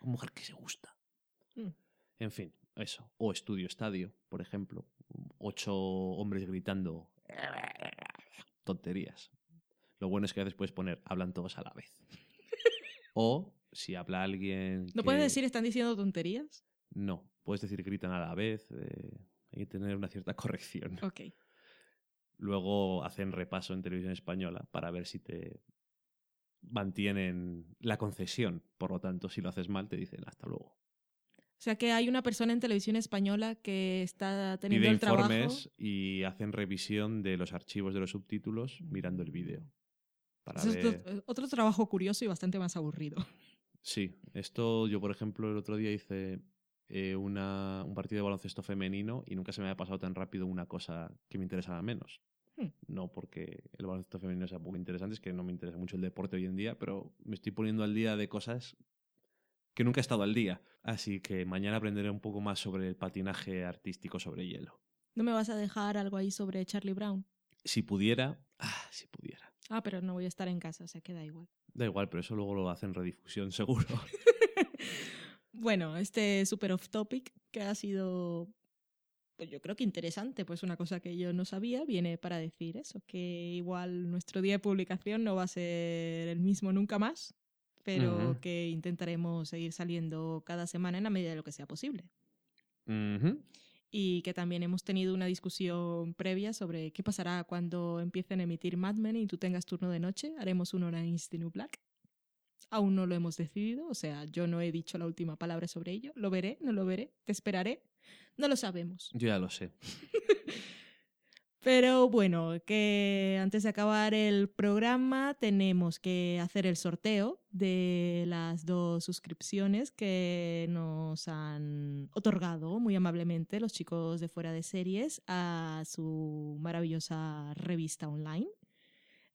Una mujer que se gusta. Mm. En fin, eso. O estudio estadio, por ejemplo. Ocho hombres gritando tonterías. Lo bueno es que a veces puedes poner, hablan todos a la vez. o si habla alguien... ¿No que- puedes decir están diciendo tonterías? No, puedes decir gritan a la vez. eh, hay que tener una cierta corrección. Ok. Luego hacen repaso en televisión española para ver si te mantienen la concesión. Por lo tanto, si lo haces mal, te dicen hasta luego. O sea que hay una persona en televisión española que está teniendo Pide el trabajo. informes y hacen revisión de los archivos de los subtítulos mirando el vídeo. Es ver- otro, otro trabajo curioso y bastante más aburrido. Sí, esto yo, por ejemplo, el otro día hice eh, una, un partido de baloncesto femenino y nunca se me había pasado tan rápido una cosa que me interesaba menos. Hmm. No porque el baloncesto femenino sea poco interesante, es que no me interesa mucho el deporte hoy en día, pero me estoy poniendo al día de cosas que nunca he estado al día. Así que mañana aprenderé un poco más sobre el patinaje artístico sobre hielo. ¿No me vas a dejar algo ahí sobre Charlie Brown? Si pudiera, ah, si pudiera. Ah, pero no voy a estar en casa, o sea que da igual. Da igual, pero eso luego lo hacen redifusión, seguro. Bueno, este super off topic que ha sido, pues yo creo que interesante, pues una cosa que yo no sabía viene para decir eso, que igual nuestro día de publicación no va a ser el mismo nunca más, pero que intentaremos seguir saliendo cada semana en la medida de lo que sea posible. Y que también hemos tenido una discusión previa sobre qué pasará cuando empiecen a emitir Mad Men y tú tengas turno de noche. Haremos un Orange is the New Black. Aún no lo hemos decidido, o sea, yo no he dicho la última palabra sobre ello. Lo veré, no lo veré, te esperaré. No lo sabemos. Yo ya lo sé. Pero bueno, que antes de acabar el programa tenemos que hacer el sorteo de las dos suscripciones que nos han otorgado muy amablemente los chicos de fuera de series a su maravillosa revista online,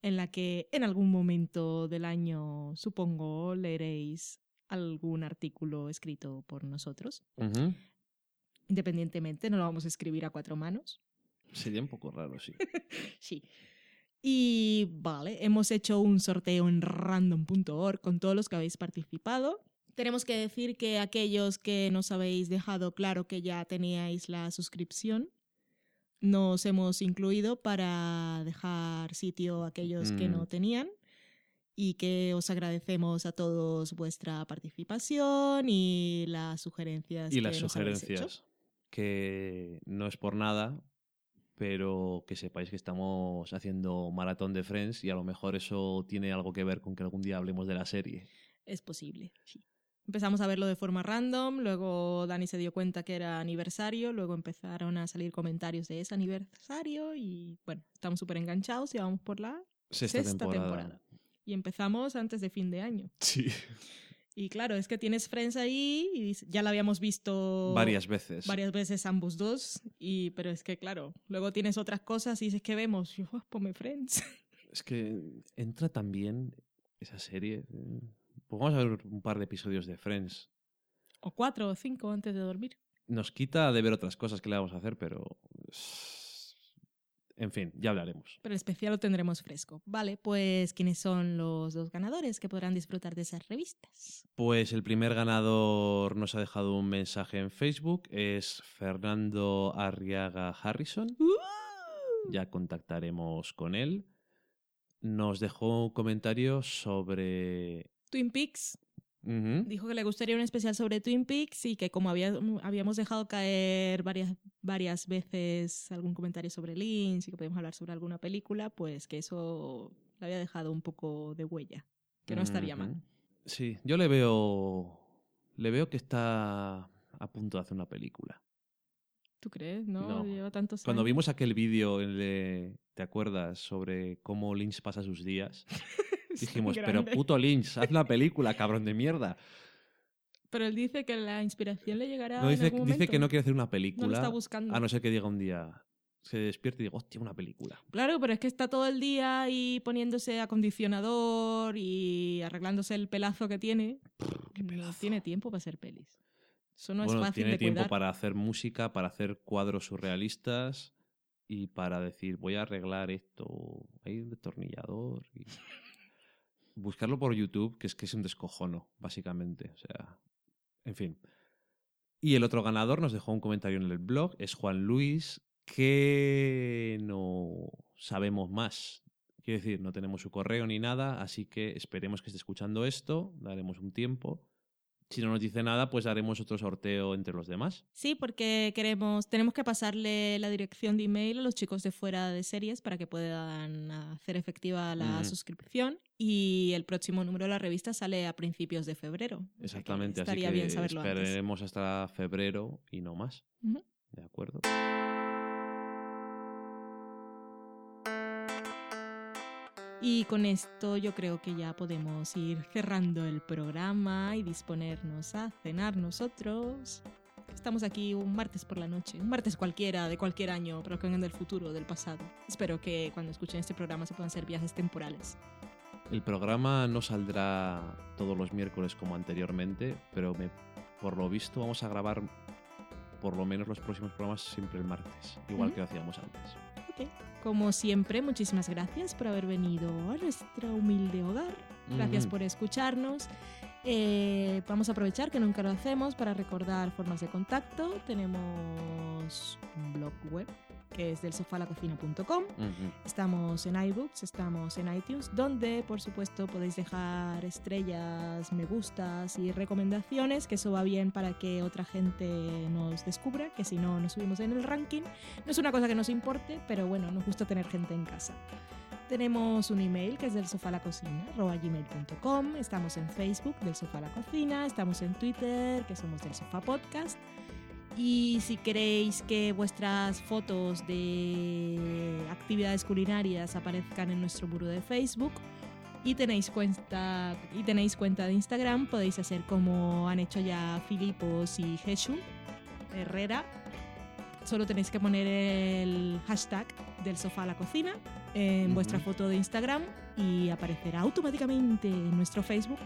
en la que en algún momento del año, supongo, leeréis algún artículo escrito por nosotros. Independientemente, no lo vamos a escribir a cuatro manos. Sería un poco raro, sí. Sí. Y vale, hemos hecho un sorteo en random.org con todos los que habéis participado. Tenemos que decir que aquellos que nos habéis dejado claro que ya teníais la suscripción, nos hemos incluido para dejar sitio a aquellos que Mm. no tenían y que os agradecemos a todos vuestra participación y las sugerencias y que las hecho. sugerencias. Que no es por nada, pero que sepáis que estamos haciendo maratón de Friends y a lo mejor eso tiene algo que ver con que algún día hablemos de la serie. Es posible, sí. Empezamos a verlo de forma random, luego Dani se dio cuenta que era aniversario, luego empezaron a salir comentarios de ese aniversario y bueno, estamos súper enganchados y vamos por la Sexta temporada. Y empezamos antes de fin de año. Sí. Y claro, es que tienes Friends ahí y ya la habíamos visto Varias veces. Varias veces ambos dos, y, pero es que claro, luego tienes otras cosas y dices que vemos, yo, "Oh, ponme Friends. Es que entra también esa serie. Pues vamos a ver un par de episodios de Friends. O cuatro o cinco antes de dormir. Nos quita de ver otras cosas que le vamos a hacer, pero... En fin, ya hablaremos. Pero el especial lo tendremos fresco. Vale, pues ¿quiénes son los dos ganadores que podrán disfrutar de esas revistas? Pues el primer ganador nos ha dejado un mensaje en Facebook, es Fernando Arriaga Harrison. Ya contactaremos con él. Nos dejó un comentario sobre... Twin Peaks. Dijo que le gustaría un especial sobre Twin Peaks y que como había- habíamos dejado caer varias, varias veces algún comentario sobre Lynch y que podíamos hablar sobre alguna película, pues que eso le había dejado un poco de huella, que no estaría mal. Sí, yo le veo... Le veo que está a punto de hacer una película. ¿Tú crees? No, No. lleva tantos Cuando años. vimos aquel vídeo, ¿te acuerdas? Sobre cómo Lynch pasa sus días. Dijimos, pero puto Lynch, haz la película, cabrón de mierda. Pero él dice que la inspiración le llegará No, en dice, algún dice momento. que no quiere hacer una película. No lo está buscando. A no ser que diga un día, se despierte y diga, hostia, una película. Claro, pero es que está todo el día ahí poniéndose acondicionador y arreglándose el pelazo que tiene. No tiene tiempo para hacer pelis. Eso no bueno, es fácil tiene de tiempo cuidar. para hacer música, para hacer cuadros surrealistas y para decir, voy a arreglar esto. Hay un destornillador. Y... Buscarlo por YouTube, que es que es un descojono, básicamente. O sea, en fin. Y el otro ganador nos dejó un comentario en el blog, es Juan Luis, que no sabemos más. Quiero decir, no tenemos su correo ni nada, así que esperemos que esté escuchando esto, daremos un tiempo Si no nos dice nada, pues haremos otro sorteo entre los demás. Sí, porque queremos, tenemos que pasarle la dirección de email a los chicos de fuera de series para que puedan hacer efectiva la Mm. suscripción. Y el próximo número de la revista sale a principios de febrero. O sea que Exactamente, así estaría que bien saberlo antes. esperaremos hasta febrero y no más. De acuerdo. Y con esto yo creo que ya podemos ir cerrando el programa y disponernos a cenar nosotros. Estamos aquí un martes por la noche, un martes cualquiera, de cualquier año, pero que vengan del futuro, del pasado. Espero que cuando escuchen este programa se puedan hacer viajes temporales. El programa no saldrá todos los miércoles como anteriormente, pero me- por lo visto vamos a grabar por lo menos los próximos programas siempre el martes, igual que lo hacíamos antes. Como siempre, muchísimas gracias por haber venido a nuestro humilde hogar. Gracias por escucharnos. Eh, vamos a aprovechar que nunca lo hacemos para recordar formas de contacto. Tenemos un blog web que es del sofalacocina.com. Ujú. Estamos en iBooks, estamos en iTunes, donde por supuesto podéis dejar estrellas, me gustas y recomendaciones, que eso va bien para que otra gente nos descubra, que si no nos subimos en el ranking. No es una cosa que nos importe, pero bueno, nos gusta tener gente en casa. Tenemos un email que es del sofá gmail.com. Estamos en Facebook del sofá la cocina. Estamos en Twitter, que somos del sofá podcast. Y si queréis que vuestras fotos de actividades culinarias aparezcan en nuestro muro de Facebook y tenéis cuenta y tenéis cuenta de Instagram, podéis hacer como han hecho ya Filipos y Jesús Herrera. Solo tenéis que poner el hashtag del sofá a la cocina en vuestra foto de Instagram y aparecerá automáticamente en nuestro Facebook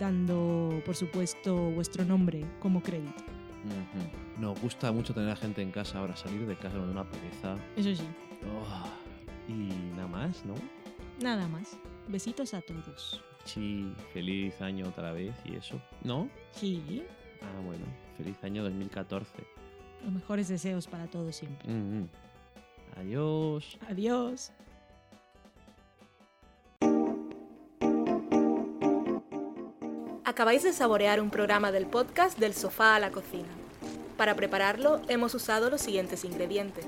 dando, por supuesto, vuestro nombre como crédito. Nos gusta mucho tener a gente en casa ahora, salir de casa con una pereza. Eso sí, Oh, Y nada más, ¿no? nada más. Besitos a todos. Sí, feliz año otra vez y eso. ¿No? Sí, Ah, bueno, feliz año 2014. Los mejores deseos para todos siempre. Ujú. Adiós. Adiós. Acabáis de saborear un programa del podcast Del sofá a la cocina. Para prepararlo hemos usado los siguientes ingredientes.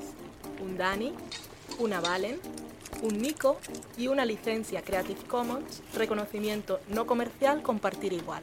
Un Dani, una Valen, un Nico y una licencia Creative Commons, reconocimiento no comercial compartir igual.